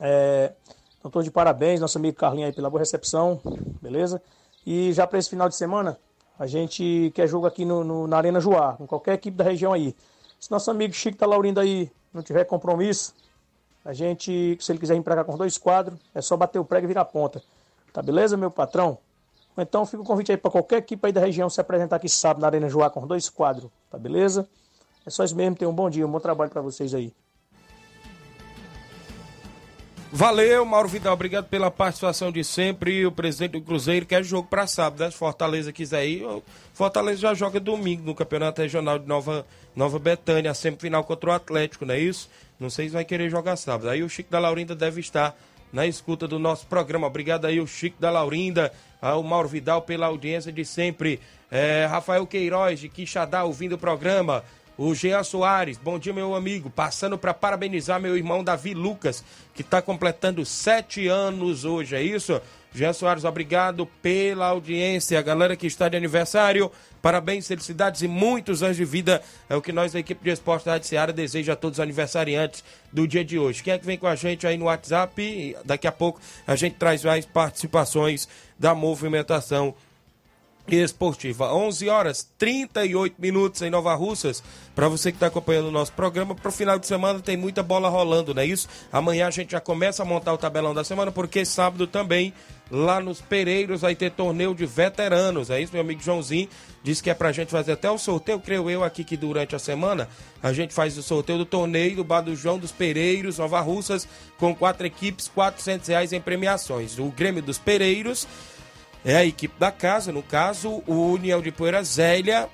É, então, todos de parabéns, nosso amigo Carlinhos aí pela boa recepção, beleza? E já para esse final de semana, a gente quer jogo aqui no, no, na Arena Joá, com qualquer equipe da região aí. Se nosso amigo Chico tá Laurindo aí não tiver compromisso, a gente, se ele quiser vir pra cá com dois quadros, é só bater o prego e virar ponta. Tá beleza, meu patrão? Então fica o convite aí para qualquer equipe aí da região se apresentar aqui sábado na Arena Joá com dois quadros, tá beleza? É só isso mesmo, tenham um bom dia, um bom trabalho para vocês aí. Valeu, Mauro Vidal, obrigado pela participação de sempre. O presidente do Cruzeiro quer jogo para sábado, né? Fortaleza quiser ir, Fortaleza já joga domingo no Campeonato Regional de Nova, Nova Betânia, semifinal contra o Atlético, não é isso? Não sei se vai querer jogar sábado. Aí o Chico da Laurinda deve estar na escuta do nosso programa. Obrigado aí, o Chico da Laurinda, ao Mauro Vidal pela audiência de sempre. É, Rafael Queiroz, de Quixadá, ouvindo o programa. O Jean Soares, bom dia, meu amigo. Passando para parabenizar meu irmão Davi Lucas, que está completando sete anos hoje, é isso? Jean Soares, obrigado pela audiência. A galera que está de aniversário, parabéns, felicidades e muitos anos de vida. É o que nós, da equipe de esporte da Seara, deseja a todos os aniversariantes do dia de hoje. Quem é que vem com a gente aí no WhatsApp? Daqui a pouco a gente traz mais participações da movimentação esportiva. 11 horas 38 minutos em Nova Russas. Para você que está acompanhando o nosso programa, para o final de semana tem muita bola rolando, não é isso? Amanhã a gente já começa a montar o tabelão da semana, porque sábado também, lá nos Pereiros, vai ter torneio de veteranos. É isso, meu amigo Joãozinho disse que é para a gente fazer até o sorteio, creio eu aqui que durante a semana a gente faz o sorteio do torneio do Bar do João dos Pereiros, Nova Russas, com quatro equipes, 400 reais em premiações. O Grêmio dos Pereiros é a equipe da casa, no caso, o União de Poeira Zélia,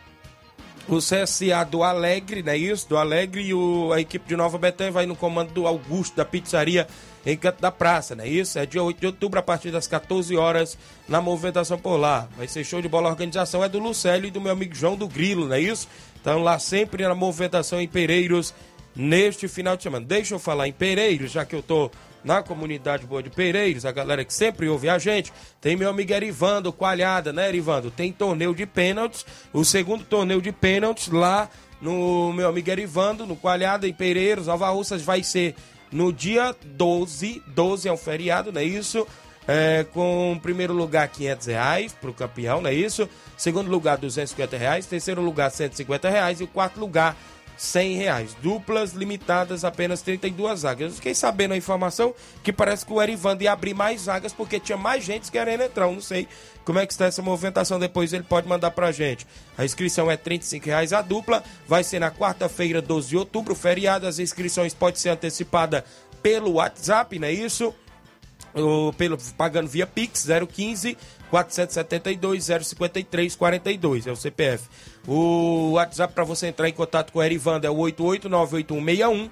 o CSA do Alegre, não é isso? Do Alegre e o, a equipe de Nova Betânia vai no comando do Augusto, da pizzaria em Canto da Praça, não é isso? É dia 8 de outubro, a partir das 14 horas, na movimentação por lá. Vai ser show de bola. A organização é do Lucélio e do meu amigo João do Grilo, não é isso? Então lá sempre na movimentação em Pereiros, neste final de semana. Deixa eu falar em Pereiros, já que eu tô na comunidade Boa de Pereiros, a galera que sempre ouve a gente. Tem meu amigo Erivando, Coalhada, né, Erivando? Tem torneio de pênaltis, o segundo torneio de pênaltis lá no meu amigo Erivando, no Coalhada, em Pereiros, Alva Russas, vai ser no dia 12, 12 é um feriado, não é isso? É, com primeiro lugar 500 reais para o campeão, não é isso? Segundo lugar 250 reais, terceiro lugar 150 reais e o quarto lugar 100 reais. Duplas limitadas, apenas 32 vagas. Eu fiquei sabendo a informação que parece que o Erivando ia abrir mais vagas porque tinha mais gente querendo entrar. Eu não sei como é que está essa movimentação. Depois ele pode mandar pra gente. A inscrição é 35 reais a dupla. Vai ser na quarta-feira, 12 de outubro, feriado. As inscrições podem ser antecipadas pelo WhatsApp, não é isso? Ou pelo, pagando via Pix 015 472 053 42, é o CPF. O WhatsApp para você entrar em contato com o Erivando é o 8898161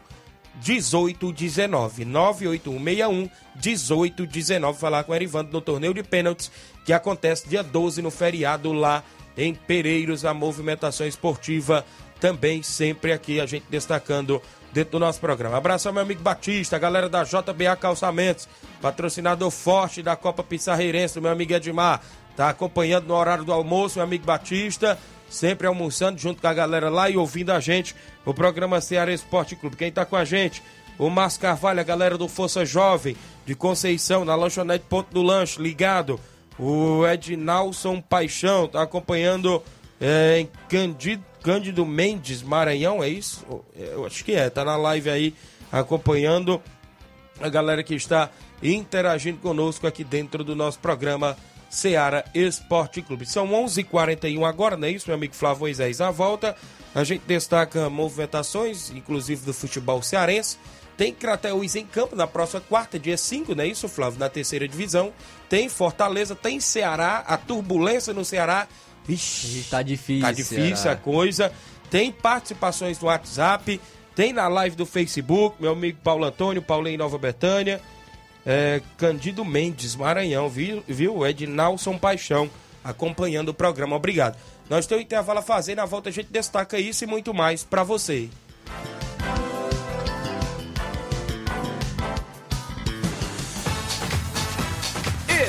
1819. 98161 1819. Falar com o Erivando no torneio de pênaltis que acontece dia 12 no feriado lá em Pereiros. A movimentação esportiva também sempre aqui a gente destacando dentro do nosso programa. Abraço ao meu amigo Batista, galera da JBA Calçamentos, patrocinador forte da Copa Pissarreirense, do meu amigo Edmar. Tá acompanhando no horário do almoço, meu amigo Batista sempre almoçando junto com a galera lá e ouvindo a gente, o programa Ceará Esporte Clube. Quem tá com a gente? O Márcio Carvalho, a galera do Força Jovem de Conceição, na lanchonete Ponto do Lanche, ligado. O Ednalson Paixão tá acompanhando é, Cândido, Cândido Mendes, Maranhão, é isso? Eu acho que é, tá na live aí acompanhando a galera que está interagindo conosco aqui dentro do nosso programa Seara Esporte Clube. São 11:41 h 41 agora, não é isso, meu amigo Flávio Moisés? À volta, a gente destaca movimentações, inclusive do futebol cearense. Tem Crateús em campo na próxima quarta, dia 5, não é isso, Flávio? Na terceira divisão. Tem Fortaleza, tem Ceará, a turbulência no Ceará. Vixe, tá difícil. Tá difícil a coisa. Tem participações no WhatsApp, tem na live do Facebook, meu amigo Paulo Antônio, Paulinho Nova Betânia é, Candido Mendes, Maranhão, viu? viu? Ednalson Paixão, acompanhando o programa. Obrigado. Nós temos um intervalo a fazer, na volta a gente destaca isso e muito mais para você.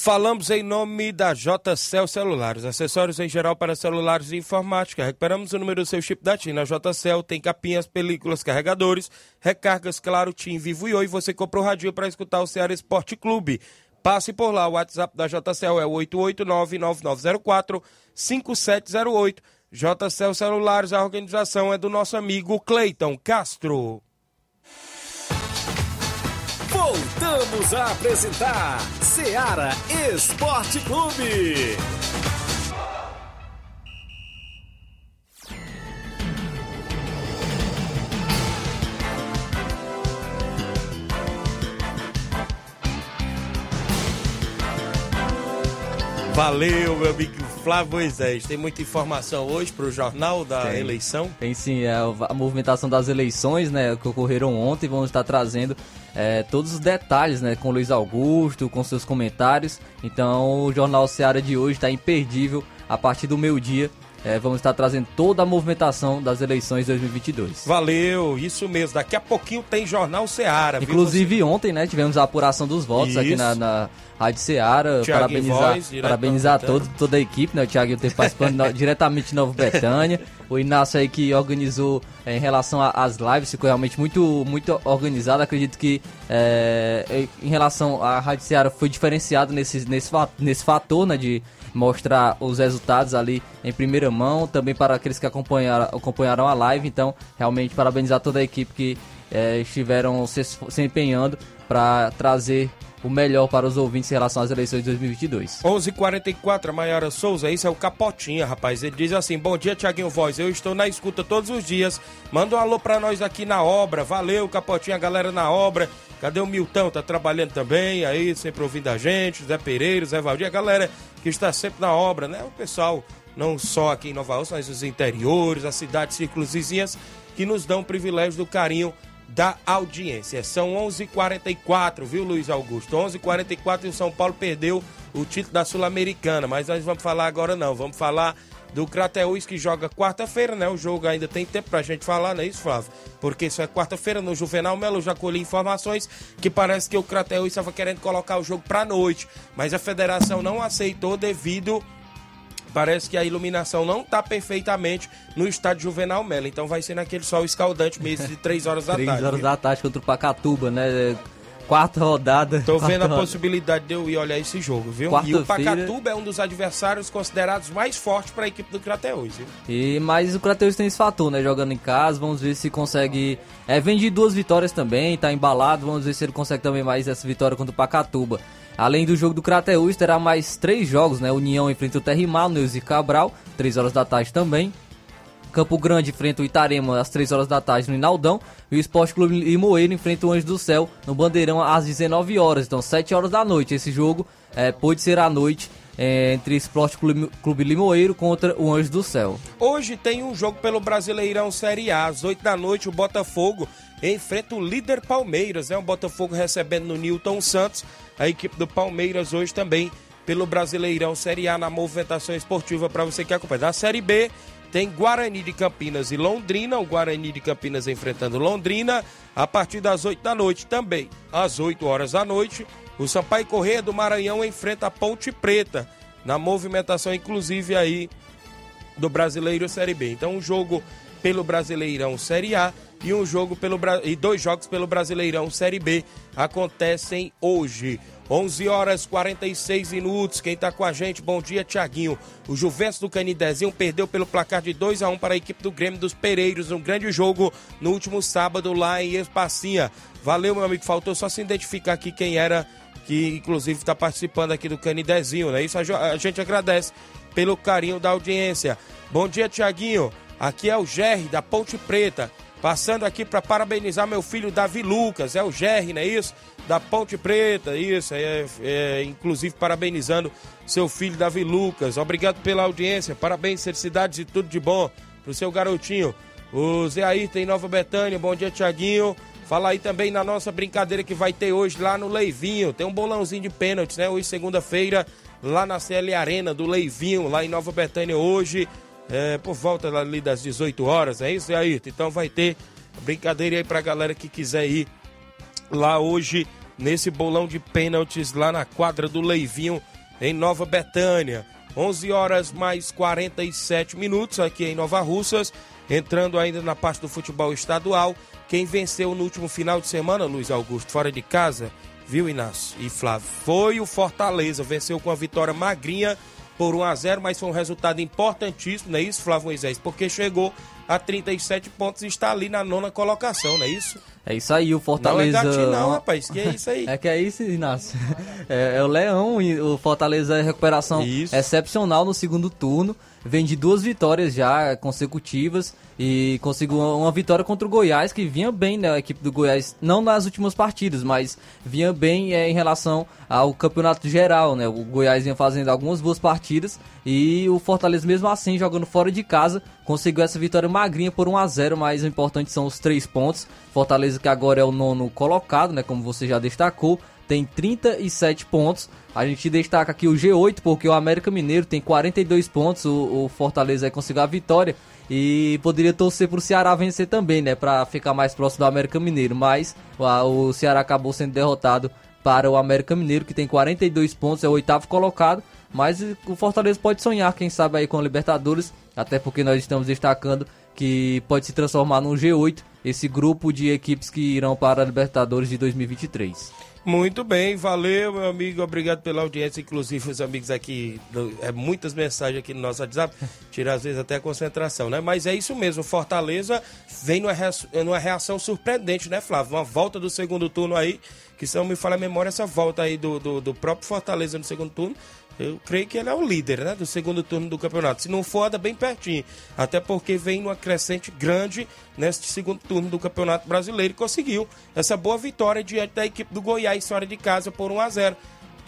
Falamos em nome da JCL Celulares, acessórios em geral para celulares e informática. Recuperamos o número do seu chip da TIM. Na JCL tem capinhas, películas, carregadores, recargas, claro, TIM, Vivo e Oi. Você comprou radinho para escutar o Ceará Esporte Clube. Passe por lá, o WhatsApp da JCL é o 889-9904-5708. JCL Celulares, a organização é do nosso amigo Cleiton Castro. Voltamos a apresentar Seara Esporte Clube. Valeu, meu amigo Flávio Moisés. Tem muita informação hoje para o jornal da Tem. eleição. Tem sim, é, a movimentação das eleições, né, que ocorreram ontem, vamos estar trazendo é, todos os detalhes, né, com Luiz Augusto, com seus comentários. Então, o Jornal Seara de hoje está imperdível a partir do meio-dia. É, vamos estar trazendo toda a movimentação das eleições 2022. Valeu, isso mesmo. Daqui a pouquinho tem Jornal Seara. viu? Inclusive ontem, né, tivemos a apuração dos votos aqui Isso. na, na Rádio Seara. Thiago Parabenizar, Voz, parabenizar da todo, toda a equipe, né? O Thiago teve participando no- diretamente de Nova Betânia. O Inácio aí que organizou eh, em relação a- às lives, ficou realmente muito, muito organizado. Acredito que eh, em relação à Rádio Seara foi diferenciado nesse, nesse, nesse fator, né? De mostrar os resultados ali em primeira mão, também para aqueles que acompanharam, acompanharam a live. Então, realmente parabenizar toda a equipe que eh, estiveram se, se empenhando para trazer o melhor para os ouvintes em relação às eleições de 2022. 11:44 a Maiara Souza, isso é o Capotinha, rapaz. Ele diz assim: Bom dia, Tiaguinho Voz. Eu estou na escuta todos os dias. Manda um alô pra nós aqui na obra. Valeu, Capotinha, galera na obra. Cadê o Milton? Tá trabalhando também aí, sempre ouvindo a gente. Zé Pereira, Zé Valdir, a galera que está sempre na obra, né? O pessoal, não só aqui em Nova Rússia, mas os interiores, as cidades, círculos vizinhas, que nos dão o privilégio do carinho da audiência. São 11:44, viu, Luiz Augusto? 11:44 e o São Paulo perdeu o título da Sul-Americana, mas nós vamos falar agora não, vamos falar do Crateús que joga quarta-feira, né? O jogo ainda tem tempo pra gente falar, não é isso, Flávio? Porque isso é quarta-feira no Juvenal Melo, já colhi informações que parece que o Crateús estava querendo colocar o jogo pra noite, mas a federação não aceitou devido Parece que a iluminação não está perfeitamente no estádio Juvenal Melo. Então vai ser naquele sol escaldante mesmo de 3 horas da 3 tarde. horas viu? da tarde contra o Pacatuba, né? Quarta rodada. Tô vendo a possibilidade de eu ir olhar esse jogo, viu? E o. Pacatuba é um dos adversários considerados mais fortes para a equipe do Crateus, viu? E, mas o Crateus tem esse fator, né? Jogando em casa, vamos ver se consegue. É, vem de duas vitórias também, tá embalado. Vamos ver se ele consegue também mais essa vitória contra o Pacatuba. Além do jogo do Crateus, terá mais três jogos, né? União enfrenta o Terrimal, Neuzi Cabral, 3 horas da tarde também. Campo Grande enfrenta o Itarema às 3 horas da tarde no Inaldão. E o Esporte Clube Limoeiro enfrenta o Anjo do Céu no Bandeirão às 19 horas. Então, 7 horas da noite. Esse jogo é, pode ser à noite é, entre Esporte Clube, Clube Limoeiro contra o Anjo do Céu. Hoje tem um jogo pelo Brasileirão Série A. Às 8 da noite, o Botafogo enfrenta o líder Palmeiras. Né? o Botafogo recebendo no Newton Santos. A equipe do Palmeiras hoje também pelo Brasileirão Série A na movimentação esportiva para você que acompanha. Na Série B tem Guarani de Campinas e Londrina. O Guarani de Campinas enfrentando Londrina a partir das 8 da noite também. Às 8 horas da noite, o Sampaio Correia do Maranhão enfrenta a Ponte Preta. Na movimentação, inclusive, aí do Brasileiro Série B. Então, um jogo pelo Brasileirão Série A e um jogo pelo e dois jogos pelo Brasileirão Série B acontecem hoje. 11 horas 46 minutos. Quem tá com a gente? Bom dia, Tiaguinho. O Juventus do Canidezinho perdeu pelo placar de 2 a 1 para a equipe do Grêmio dos Pereiros, um grande jogo no último sábado lá em Espacinha. Valeu, meu amigo. Faltou só se identificar aqui quem era que inclusive está participando aqui do Canidezinho, né? Isso a gente agradece pelo carinho da audiência. Bom dia, Tiaguinho. Aqui é o Gerry da Ponte Preta, passando aqui para parabenizar meu filho Davi Lucas. É o Gerry, não é isso? Da Ponte Preta, isso. É, é, inclusive parabenizando seu filho Davi Lucas. Obrigado pela audiência. Parabéns, felicidades e tudo de bom pro seu garotinho. O Zé Ayrton em Nova Betânia. Bom dia, Tiaguinho. Fala aí também na nossa brincadeira que vai ter hoje lá no Leivinho. Tem um bolãozinho de pênaltis, né? Hoje, segunda-feira, lá na CL Arena do Leivinho, lá em Nova Betânia, hoje, é, por volta ali das 18 horas, é isso, aí? Então vai ter brincadeira aí pra galera que quiser ir lá hoje nesse bolão de pênaltis lá na quadra do Leivinho em Nova Betânia. 11 horas mais 47 minutos aqui em Nova Russas, entrando ainda na parte do futebol estadual. Quem venceu no último final de semana, Luiz Augusto, fora de casa, viu, Inácio e Flávio? Foi o Fortaleza, venceu com a vitória magrinha por 1 a 0 mas foi um resultado importantíssimo, não é isso, Flávio Moisés? Porque chegou a 37 pontos e está ali na nona colocação, não é isso? É isso aí, o Fortaleza. Não é gatinho, não, rapaz, que é isso aí? é que é isso, Inácio. É, é o Leão e o Fortaleza é recuperação isso. excepcional no segundo turno. Vem de duas vitórias já consecutivas e conseguiu uma vitória contra o Goiás, que vinha bem, né? A equipe do Goiás, não nas últimas partidas, mas vinha bem é, em relação ao campeonato geral, né? O Goiás vinha fazendo algumas boas partidas e o Fortaleza, mesmo assim, jogando fora de casa, conseguiu essa vitória magrinha por 1 a 0 mas o importante são os três pontos. Fortaleza, que agora é o nono colocado, né? Como você já destacou, tem 37 pontos. A gente destaca aqui o G8, porque o América Mineiro tem 42 pontos, o, o Fortaleza conseguiu a vitória e poderia torcer para o Ceará vencer também, né? Para ficar mais próximo do América Mineiro. Mas o Ceará acabou sendo derrotado para o América Mineiro, que tem 42 pontos, é o oitavo colocado. Mas o Fortaleza pode sonhar, quem sabe, aí com a Libertadores. Até porque nós estamos destacando que pode se transformar num G8, esse grupo de equipes que irão para a Libertadores de 2023. Muito bem, valeu, meu amigo. Obrigado pela audiência. Inclusive, os amigos aqui, é muitas mensagens aqui no nosso WhatsApp, tira às vezes até a concentração, né? Mas é isso mesmo. Fortaleza vem numa reação, numa reação surpreendente, né, Flávio? Uma volta do segundo turno aí, que se não me fala a memória, essa volta aí do, do, do próprio Fortaleza no segundo turno eu creio que ele é o líder né, do segundo turno do campeonato. Se não for, anda bem pertinho. Até porque vem numa crescente grande neste segundo turno do Campeonato Brasileiro e conseguiu essa boa vitória diante da equipe do Goiás fora de casa por 1 a 0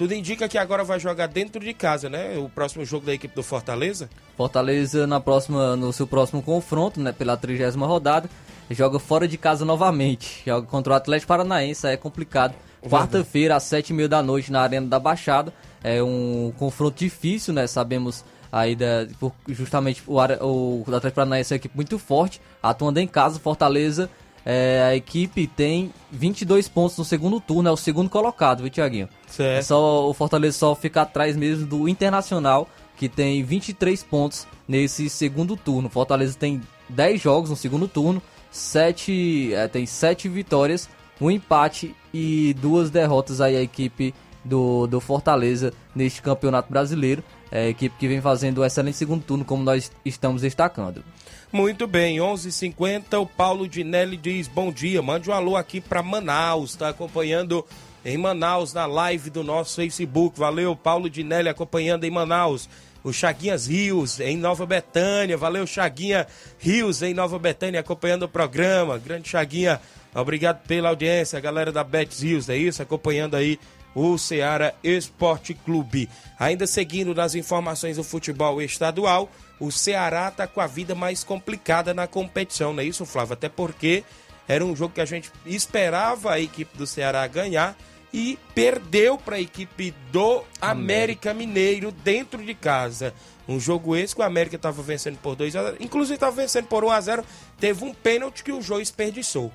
tudo indica que agora vai jogar dentro de casa, né? O próximo jogo da equipe do Fortaleza. Fortaleza na próxima, no seu próximo confronto, né? Pela trigésima rodada, joga fora de casa novamente. Joga contra o Atlético Paranaense, é complicado. Quarta-feira, às sete e meia da noite, na Arena da Baixada. É um confronto difícil, né? Sabemos aí da, justamente o, o, o Atlético Paranaense é uma equipe muito forte, atuando em casa, Fortaleza, é, a equipe tem 22 pontos no segundo turno, é o segundo colocado, viu, Tiaguinho? Certo. É só, o Fortaleza só fica atrás mesmo do Internacional, que tem 23 pontos nesse segundo turno. Fortaleza tem 10 jogos no segundo turno, 7, é, tem 7 vitórias, um empate e duas derrotas aí a equipe do, do Fortaleza neste campeonato brasileiro. É a equipe que vem fazendo um excelente segundo turno, como nós estamos destacando. Muito bem, 11:50 h 50 o Paulo Dinelli diz bom dia, mande um alô aqui para Manaus, está acompanhando em Manaus na live do nosso Facebook. Valeu, Paulo Dinelli acompanhando em Manaus. O Chaguinhas Rios em Nova Betânia. Valeu, Chaguinha Rios em Nova Betânia acompanhando o programa. Grande Chaguinha, obrigado pela audiência. A galera da Bet Rios, é isso? Acompanhando aí o Ceará Esporte Clube. Ainda seguindo nas informações do futebol estadual, o Ceará está com a vida mais complicada na competição, não é isso, Flávio? Até porque era um jogo que a gente esperava a equipe do Ceará ganhar e perdeu para a equipe do América Mineiro dentro de casa. Um jogo esse que o América estava vencendo por 2 a 0 inclusive estava vencendo por 1 a 0 Teve um pênalti que o Jô desperdiçou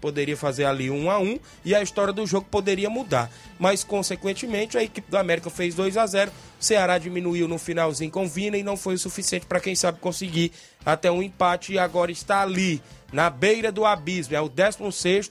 poderia fazer ali um a um e a história do jogo poderia mudar. Mas, consequentemente, a equipe do América fez 2 a 0 o Ceará diminuiu no finalzinho com Vina e não foi o suficiente para, quem sabe, conseguir até um empate e agora está ali, na beira do abismo. É o 16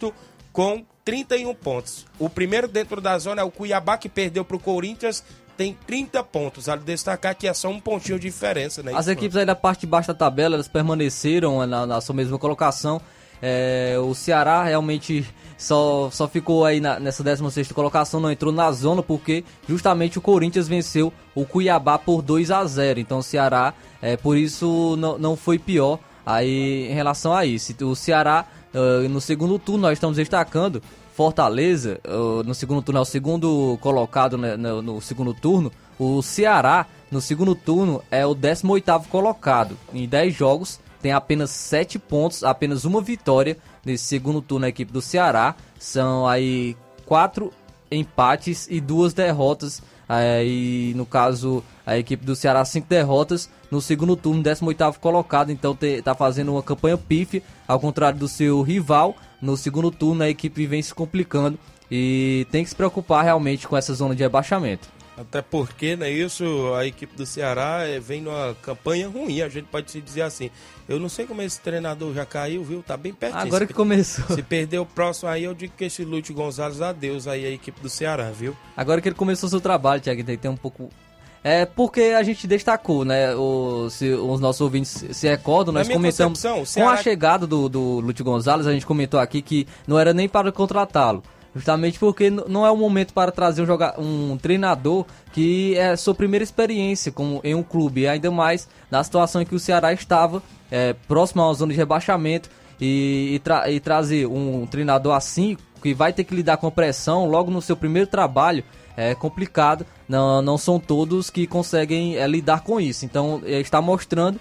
com 31 pontos. O primeiro dentro da zona é o Cuiabá, que perdeu para o Corinthians tem 30 pontos. Vale destacar que é só um pontinho de diferença, né? As equipes aí da parte de baixo da tabela, elas permaneceram na, na sua mesma colocação. É, o Ceará realmente só, só ficou aí na, nessa 16 colocação, não entrou na zona porque justamente o Corinthians venceu o Cuiabá por 2 a 0 Então o Ceará, é, por isso, não, não foi pior aí em relação a isso. O Ceará, uh, no segundo turno, nós estamos destacando Fortaleza, uh, no segundo turno, é o segundo colocado né, no, no, segundo turno. O Ceará, no segundo turno, é o 18 colocado em 10 jogos tem apenas 7 pontos, apenas uma vitória, nesse segundo turno a equipe do Ceará. São aí quatro empates e duas derrotas. É, e no caso, a equipe do Ceará, cinco derrotas. No segundo turno, 18 colocado. Então está fazendo uma campanha pífia, ao contrário do seu rival. No segundo turno, a equipe vem se complicando e tem que se preocupar realmente com essa zona de rebaixamento. Até porque, né, isso, a equipe do Ceará eh, vem numa campanha ruim, a gente pode se dizer assim. Eu não sei como esse treinador já caiu, viu? Tá bem pertinho. Agora que começou. Se perder o próximo aí, eu digo que esse Lúcio Gonzalez, adeus aí a equipe do Ceará, viu? Agora que ele começou seu trabalho, Thiago, tem que ter um pouco é porque a gente destacou, né? O, se, os nossos ouvintes se recordam, nós comentamos Ceará... com a chegada do, do Lúcio Gonzalez, a gente comentou aqui que não era nem para contratá-lo. Justamente porque não é o momento para trazer um, um treinador que é sua primeira experiência como em um clube, ainda mais na situação em que o Ceará estava é, próximo à zona de rebaixamento e, e, tra e trazer um treinador assim que vai ter que lidar com a pressão logo no seu primeiro trabalho é complicado. Não, não são todos que conseguem é, lidar com isso. Então é, está mostrando,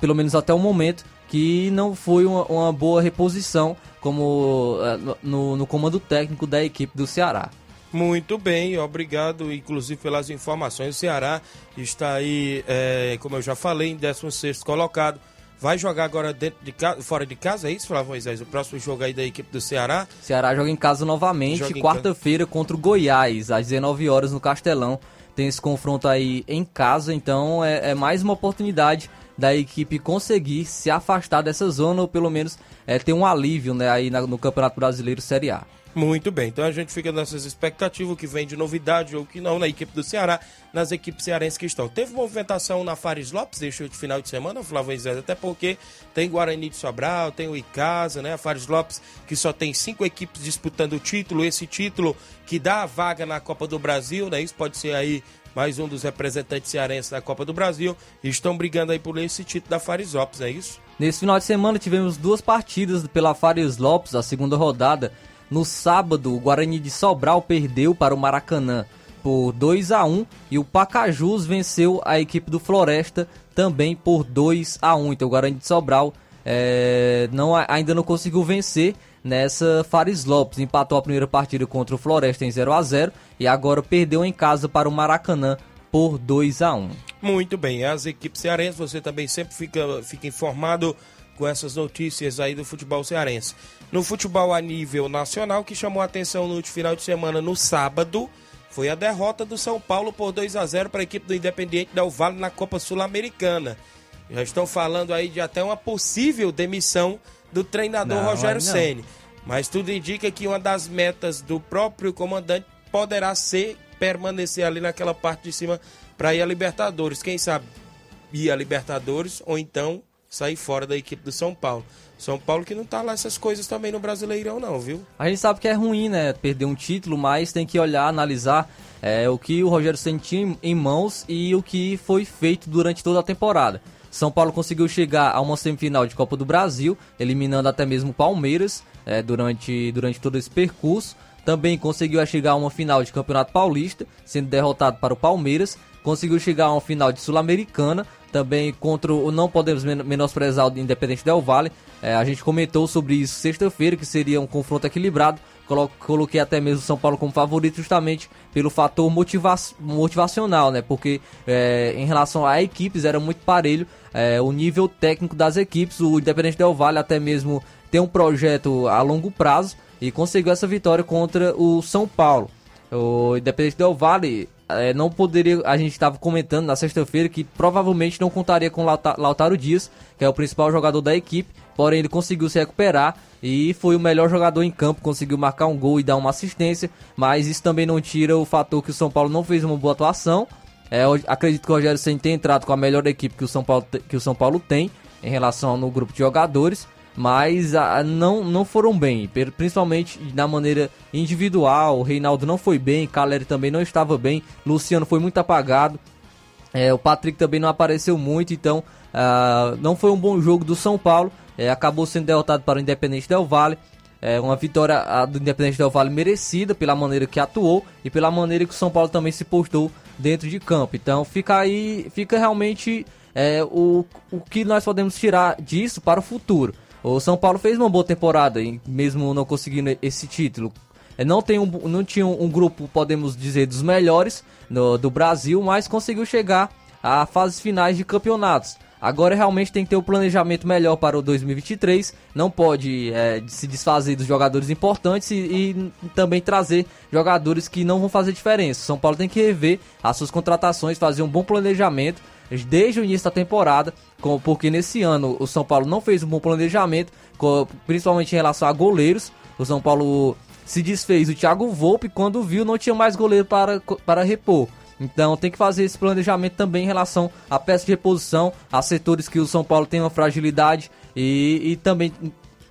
pelo menos até o momento, que não foi uma, uma boa reposição como uh, no, no comando técnico da equipe do Ceará. Muito bem, obrigado, inclusive pelas informações. O Ceará está aí, é, como eu já falei, em 16 colocado. Vai jogar agora dentro de casa, fora de casa, é isso, Flávio Moisés? O próximo jogo aí da equipe do Ceará? Ceará joga em casa novamente, quarta-feira contra o Goiás, às 19 horas no Castelão. Tem esse confronto aí em casa, então é, é mais uma oportunidade da equipe conseguir se afastar dessa zona ou pelo menos é, ter um alívio né, aí na, no Campeonato Brasileiro Série A. Muito bem, então a gente fica nessas expectativas, o que vem de novidade ou que não na equipe do Ceará, nas equipes cearenses que estão. Teve movimentação na Fares Lopes este último final de semana, Flávio Zé, até porque tem Guarani de Sobral, tem o Icasa, né? A Fares Lopes que só tem cinco equipes disputando o título, esse título que dá a vaga na Copa do Brasil, né? Isso pode ser aí mais um dos representantes cearenses da Copa do Brasil, e estão brigando aí por esse título da Fares Lopes, é isso? Nesse final de semana tivemos duas partidas pela Fares Lopes, a segunda rodada. No sábado, o Guarani de Sobral perdeu para o Maracanã por 2 a 1 e o Pacajus venceu a equipe do Floresta também por 2 a 1. Então o Guarani de Sobral é, não, ainda não conseguiu vencer nessa Fares Lopes. Empatou a primeira partida contra o Floresta em 0 a 0 e agora perdeu em casa para o Maracanã por 2 a 1. Muito bem, as equipes cearenses, você também sempre fica, fica informado com essas notícias aí do futebol cearense. No futebol a nível nacional, que chamou a atenção no último final de semana, no sábado, foi a derrota do São Paulo por 2 a 0 para a equipe do Independiente Del Vale na Copa Sul-Americana. Já estão falando aí de até uma possível demissão do treinador não, Rogério Ceni. Mas tudo indica que uma das metas do próprio comandante poderá ser permanecer ali naquela parte de cima para ir a Libertadores. Quem sabe ir a Libertadores ou então sair fora da equipe do São Paulo. São Paulo que não tá lá essas coisas também no Brasileirão não, viu? A gente sabe que é ruim, né, perder um título, mas tem que olhar, analisar é, o que o Rogério sentiu em mãos e o que foi feito durante toda a temporada. São Paulo conseguiu chegar a uma semifinal de Copa do Brasil, eliminando até mesmo o Palmeiras é, durante, durante todo esse percurso. Também conseguiu chegar a uma final de Campeonato Paulista, sendo derrotado para o Palmeiras. Conseguiu chegar a uma final de Sul-Americana, também contra o não podemos menosprezar o Independente Del Vale. É, a gente comentou sobre isso sexta-feira, que seria um confronto equilibrado. Coloquei até mesmo São Paulo como favorito justamente pelo fator motiva motivacional, né? Porque é, em relação a equipes era muito parelho é, o nível técnico das equipes. O Independente Del Vale até mesmo tem um projeto a longo prazo e conseguiu essa vitória contra o São Paulo. O Independente Del Vale é, não poderia. A gente estava comentando na sexta-feira que provavelmente não contaria com Lautaro Dias, que é o principal jogador da equipe, porém ele conseguiu se recuperar e foi o melhor jogador em campo, conseguiu marcar um gol e dar uma assistência, mas isso também não tira o fator que o São Paulo não fez uma boa atuação. É, acredito que o Rogério Senna tem entrado com a melhor equipe que o São Paulo, que o São Paulo tem em relação no grupo de jogadores mas a, não, não foram bem, principalmente na maneira individual. O Reinaldo não foi bem, Caleri também não estava bem, Luciano foi muito apagado, é, o Patrick também não apareceu muito, então uh, não foi um bom jogo do São Paulo. É, acabou sendo derrotado para o Independente Del Vale. É uma vitória do Independente Del Vale merecida pela maneira que atuou e pela maneira que o São Paulo também se postou dentro de campo. Então fica aí, fica realmente é, o, o que nós podemos tirar disso para o futuro. O São Paulo fez uma boa temporada, mesmo não conseguindo esse título. É, não, tem um, não tinha um grupo, podemos dizer, dos melhores no, do Brasil, mas conseguiu chegar a fases finais de campeonatos. Agora realmente tem que ter um planejamento melhor para o 2023. Não pode é, se desfazer dos jogadores importantes e, e, também trazer jogadores que não vão fazer diferença. São Paulo tem que rever as suas contratações, fazer um bom planejamento desde o início da temporada, porque nesse ano o São Paulo não fez um bom planejamento, principalmente em relação a goleiros. O São Paulo se desfez do Thiago Volpe quando viu não tinha mais goleiro para, para repor. Então tem que fazer esse planejamento também em relação à peça de reposição, a setores que o São Paulo tem uma fragilidade e, e também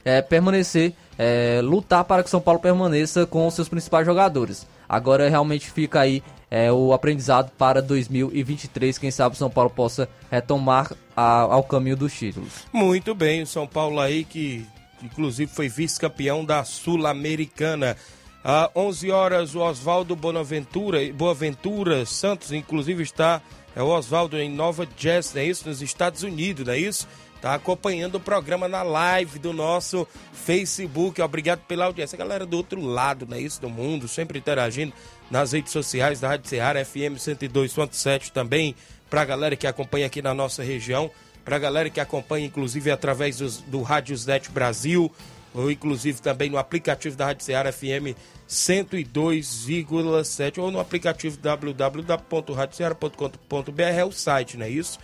é, permanecer, é, lutar para que o São Paulo permaneça com os seus principais jogadores. Agora realmente fica aí é, o aprendizado para 2023. Quem sabe o São Paulo possa retomar a, ao caminho dos títulos. Muito bem, o São Paulo aí que inclusive foi vice-campeão da Sul-Americana. Às 11 horas, o Oswaldo Bonaventura, Boaventura Santos, inclusive está, é o Oswaldo em Nova Jersey, é isso? Nos Estados Unidos, não é isso? Está acompanhando o programa na live do nosso Facebook. Obrigado pela audiência. A galera do outro lado, não é isso? Do mundo, sempre interagindo nas redes sociais da Rádio Ceará, FM 102.7 também, para a galera que acompanha aqui na nossa região, para a galera que acompanha, inclusive, através do Rádiosnet Brasil, ou inclusive também no aplicativo da Rádio Ceará FM 102,7 ou no aplicativo www.radioceara.com.br é o site, não é isso?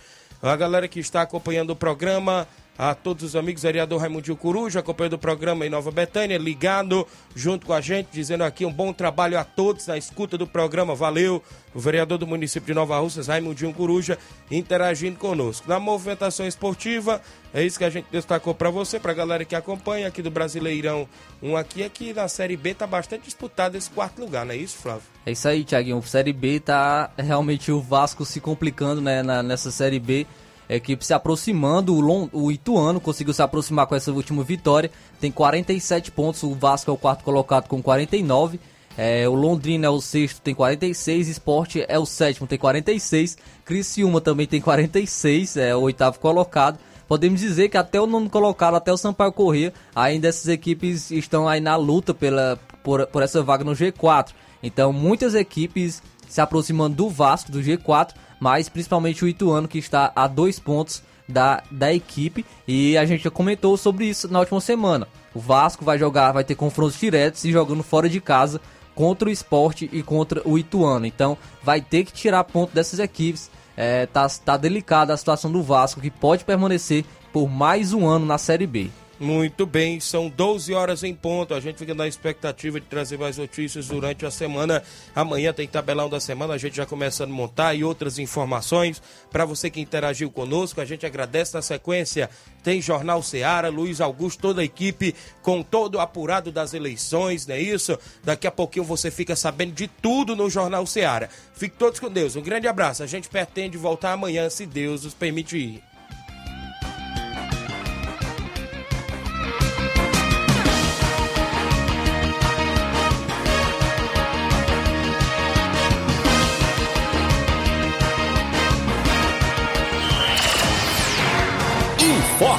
A galera que está acompanhando o programa, a todos os amigos, vereador Raimundinho Coruja, acompanhando o programa em Nova Betânia, ligado junto com a gente, dizendo aqui um bom trabalho a todos na escuta do programa. Valeu, o vereador do município de Nova Russas, Raimundinho Coruja, interagindo conosco. Na movimentação esportiva, é isso que a gente destacou para você, para a galera que acompanha aqui do Brasileirão. Um aqui, aqui na Série B tá bastante disputado esse quarto lugar, não é isso, Flávio? É isso aí, Thiaguinho. Série B tá realmente o Vasco se complicando né, na, nessa Série B equipe se aproximando, o, o Ituano conseguiu se aproximar com essa última vitória, tem 47 pontos, o Vasco é o quarto colocado com 49, é, o Londrina é o sexto, tem 46, Esporte é o sétimo, tem 46, Criciúma também tem 46, é o oitavo colocado, podemos dizer que até o nono colocado, até o Sampaio Corrêa, ainda essas equipes estão aí na luta pela, por, por essa vaga no G4, então muitas equipes se aproximando do Vasco, do G4, mas principalmente o Ituano que está a dois pontos da, da equipe e a gente já comentou sobre isso na última semana. O Vasco vai jogar, vai ter confrontos diretos e jogando fora de casa contra o esporte e contra o Ituano. Então vai ter que tirar ponto dessas equipes. É, tá, tá delicada a situação do Vasco que pode permanecer por mais um ano na Série B. Muito bem, são 12 horas em ponto. A gente fica na expectativa de trazer mais notícias durante a semana. Amanhã tem tabelão da semana, a gente já começando a montar e outras informações. Para você que interagiu conosco, a gente agradece na sequência. Tem Jornal Seara, Luiz Augusto, toda a equipe com todo o apurado das eleições, não é isso? Daqui a pouquinho você fica sabendo de tudo no Jornal Seara. Fique todos com Deus. Um grande abraço. A gente pretende voltar amanhã, se Deus nos permitir.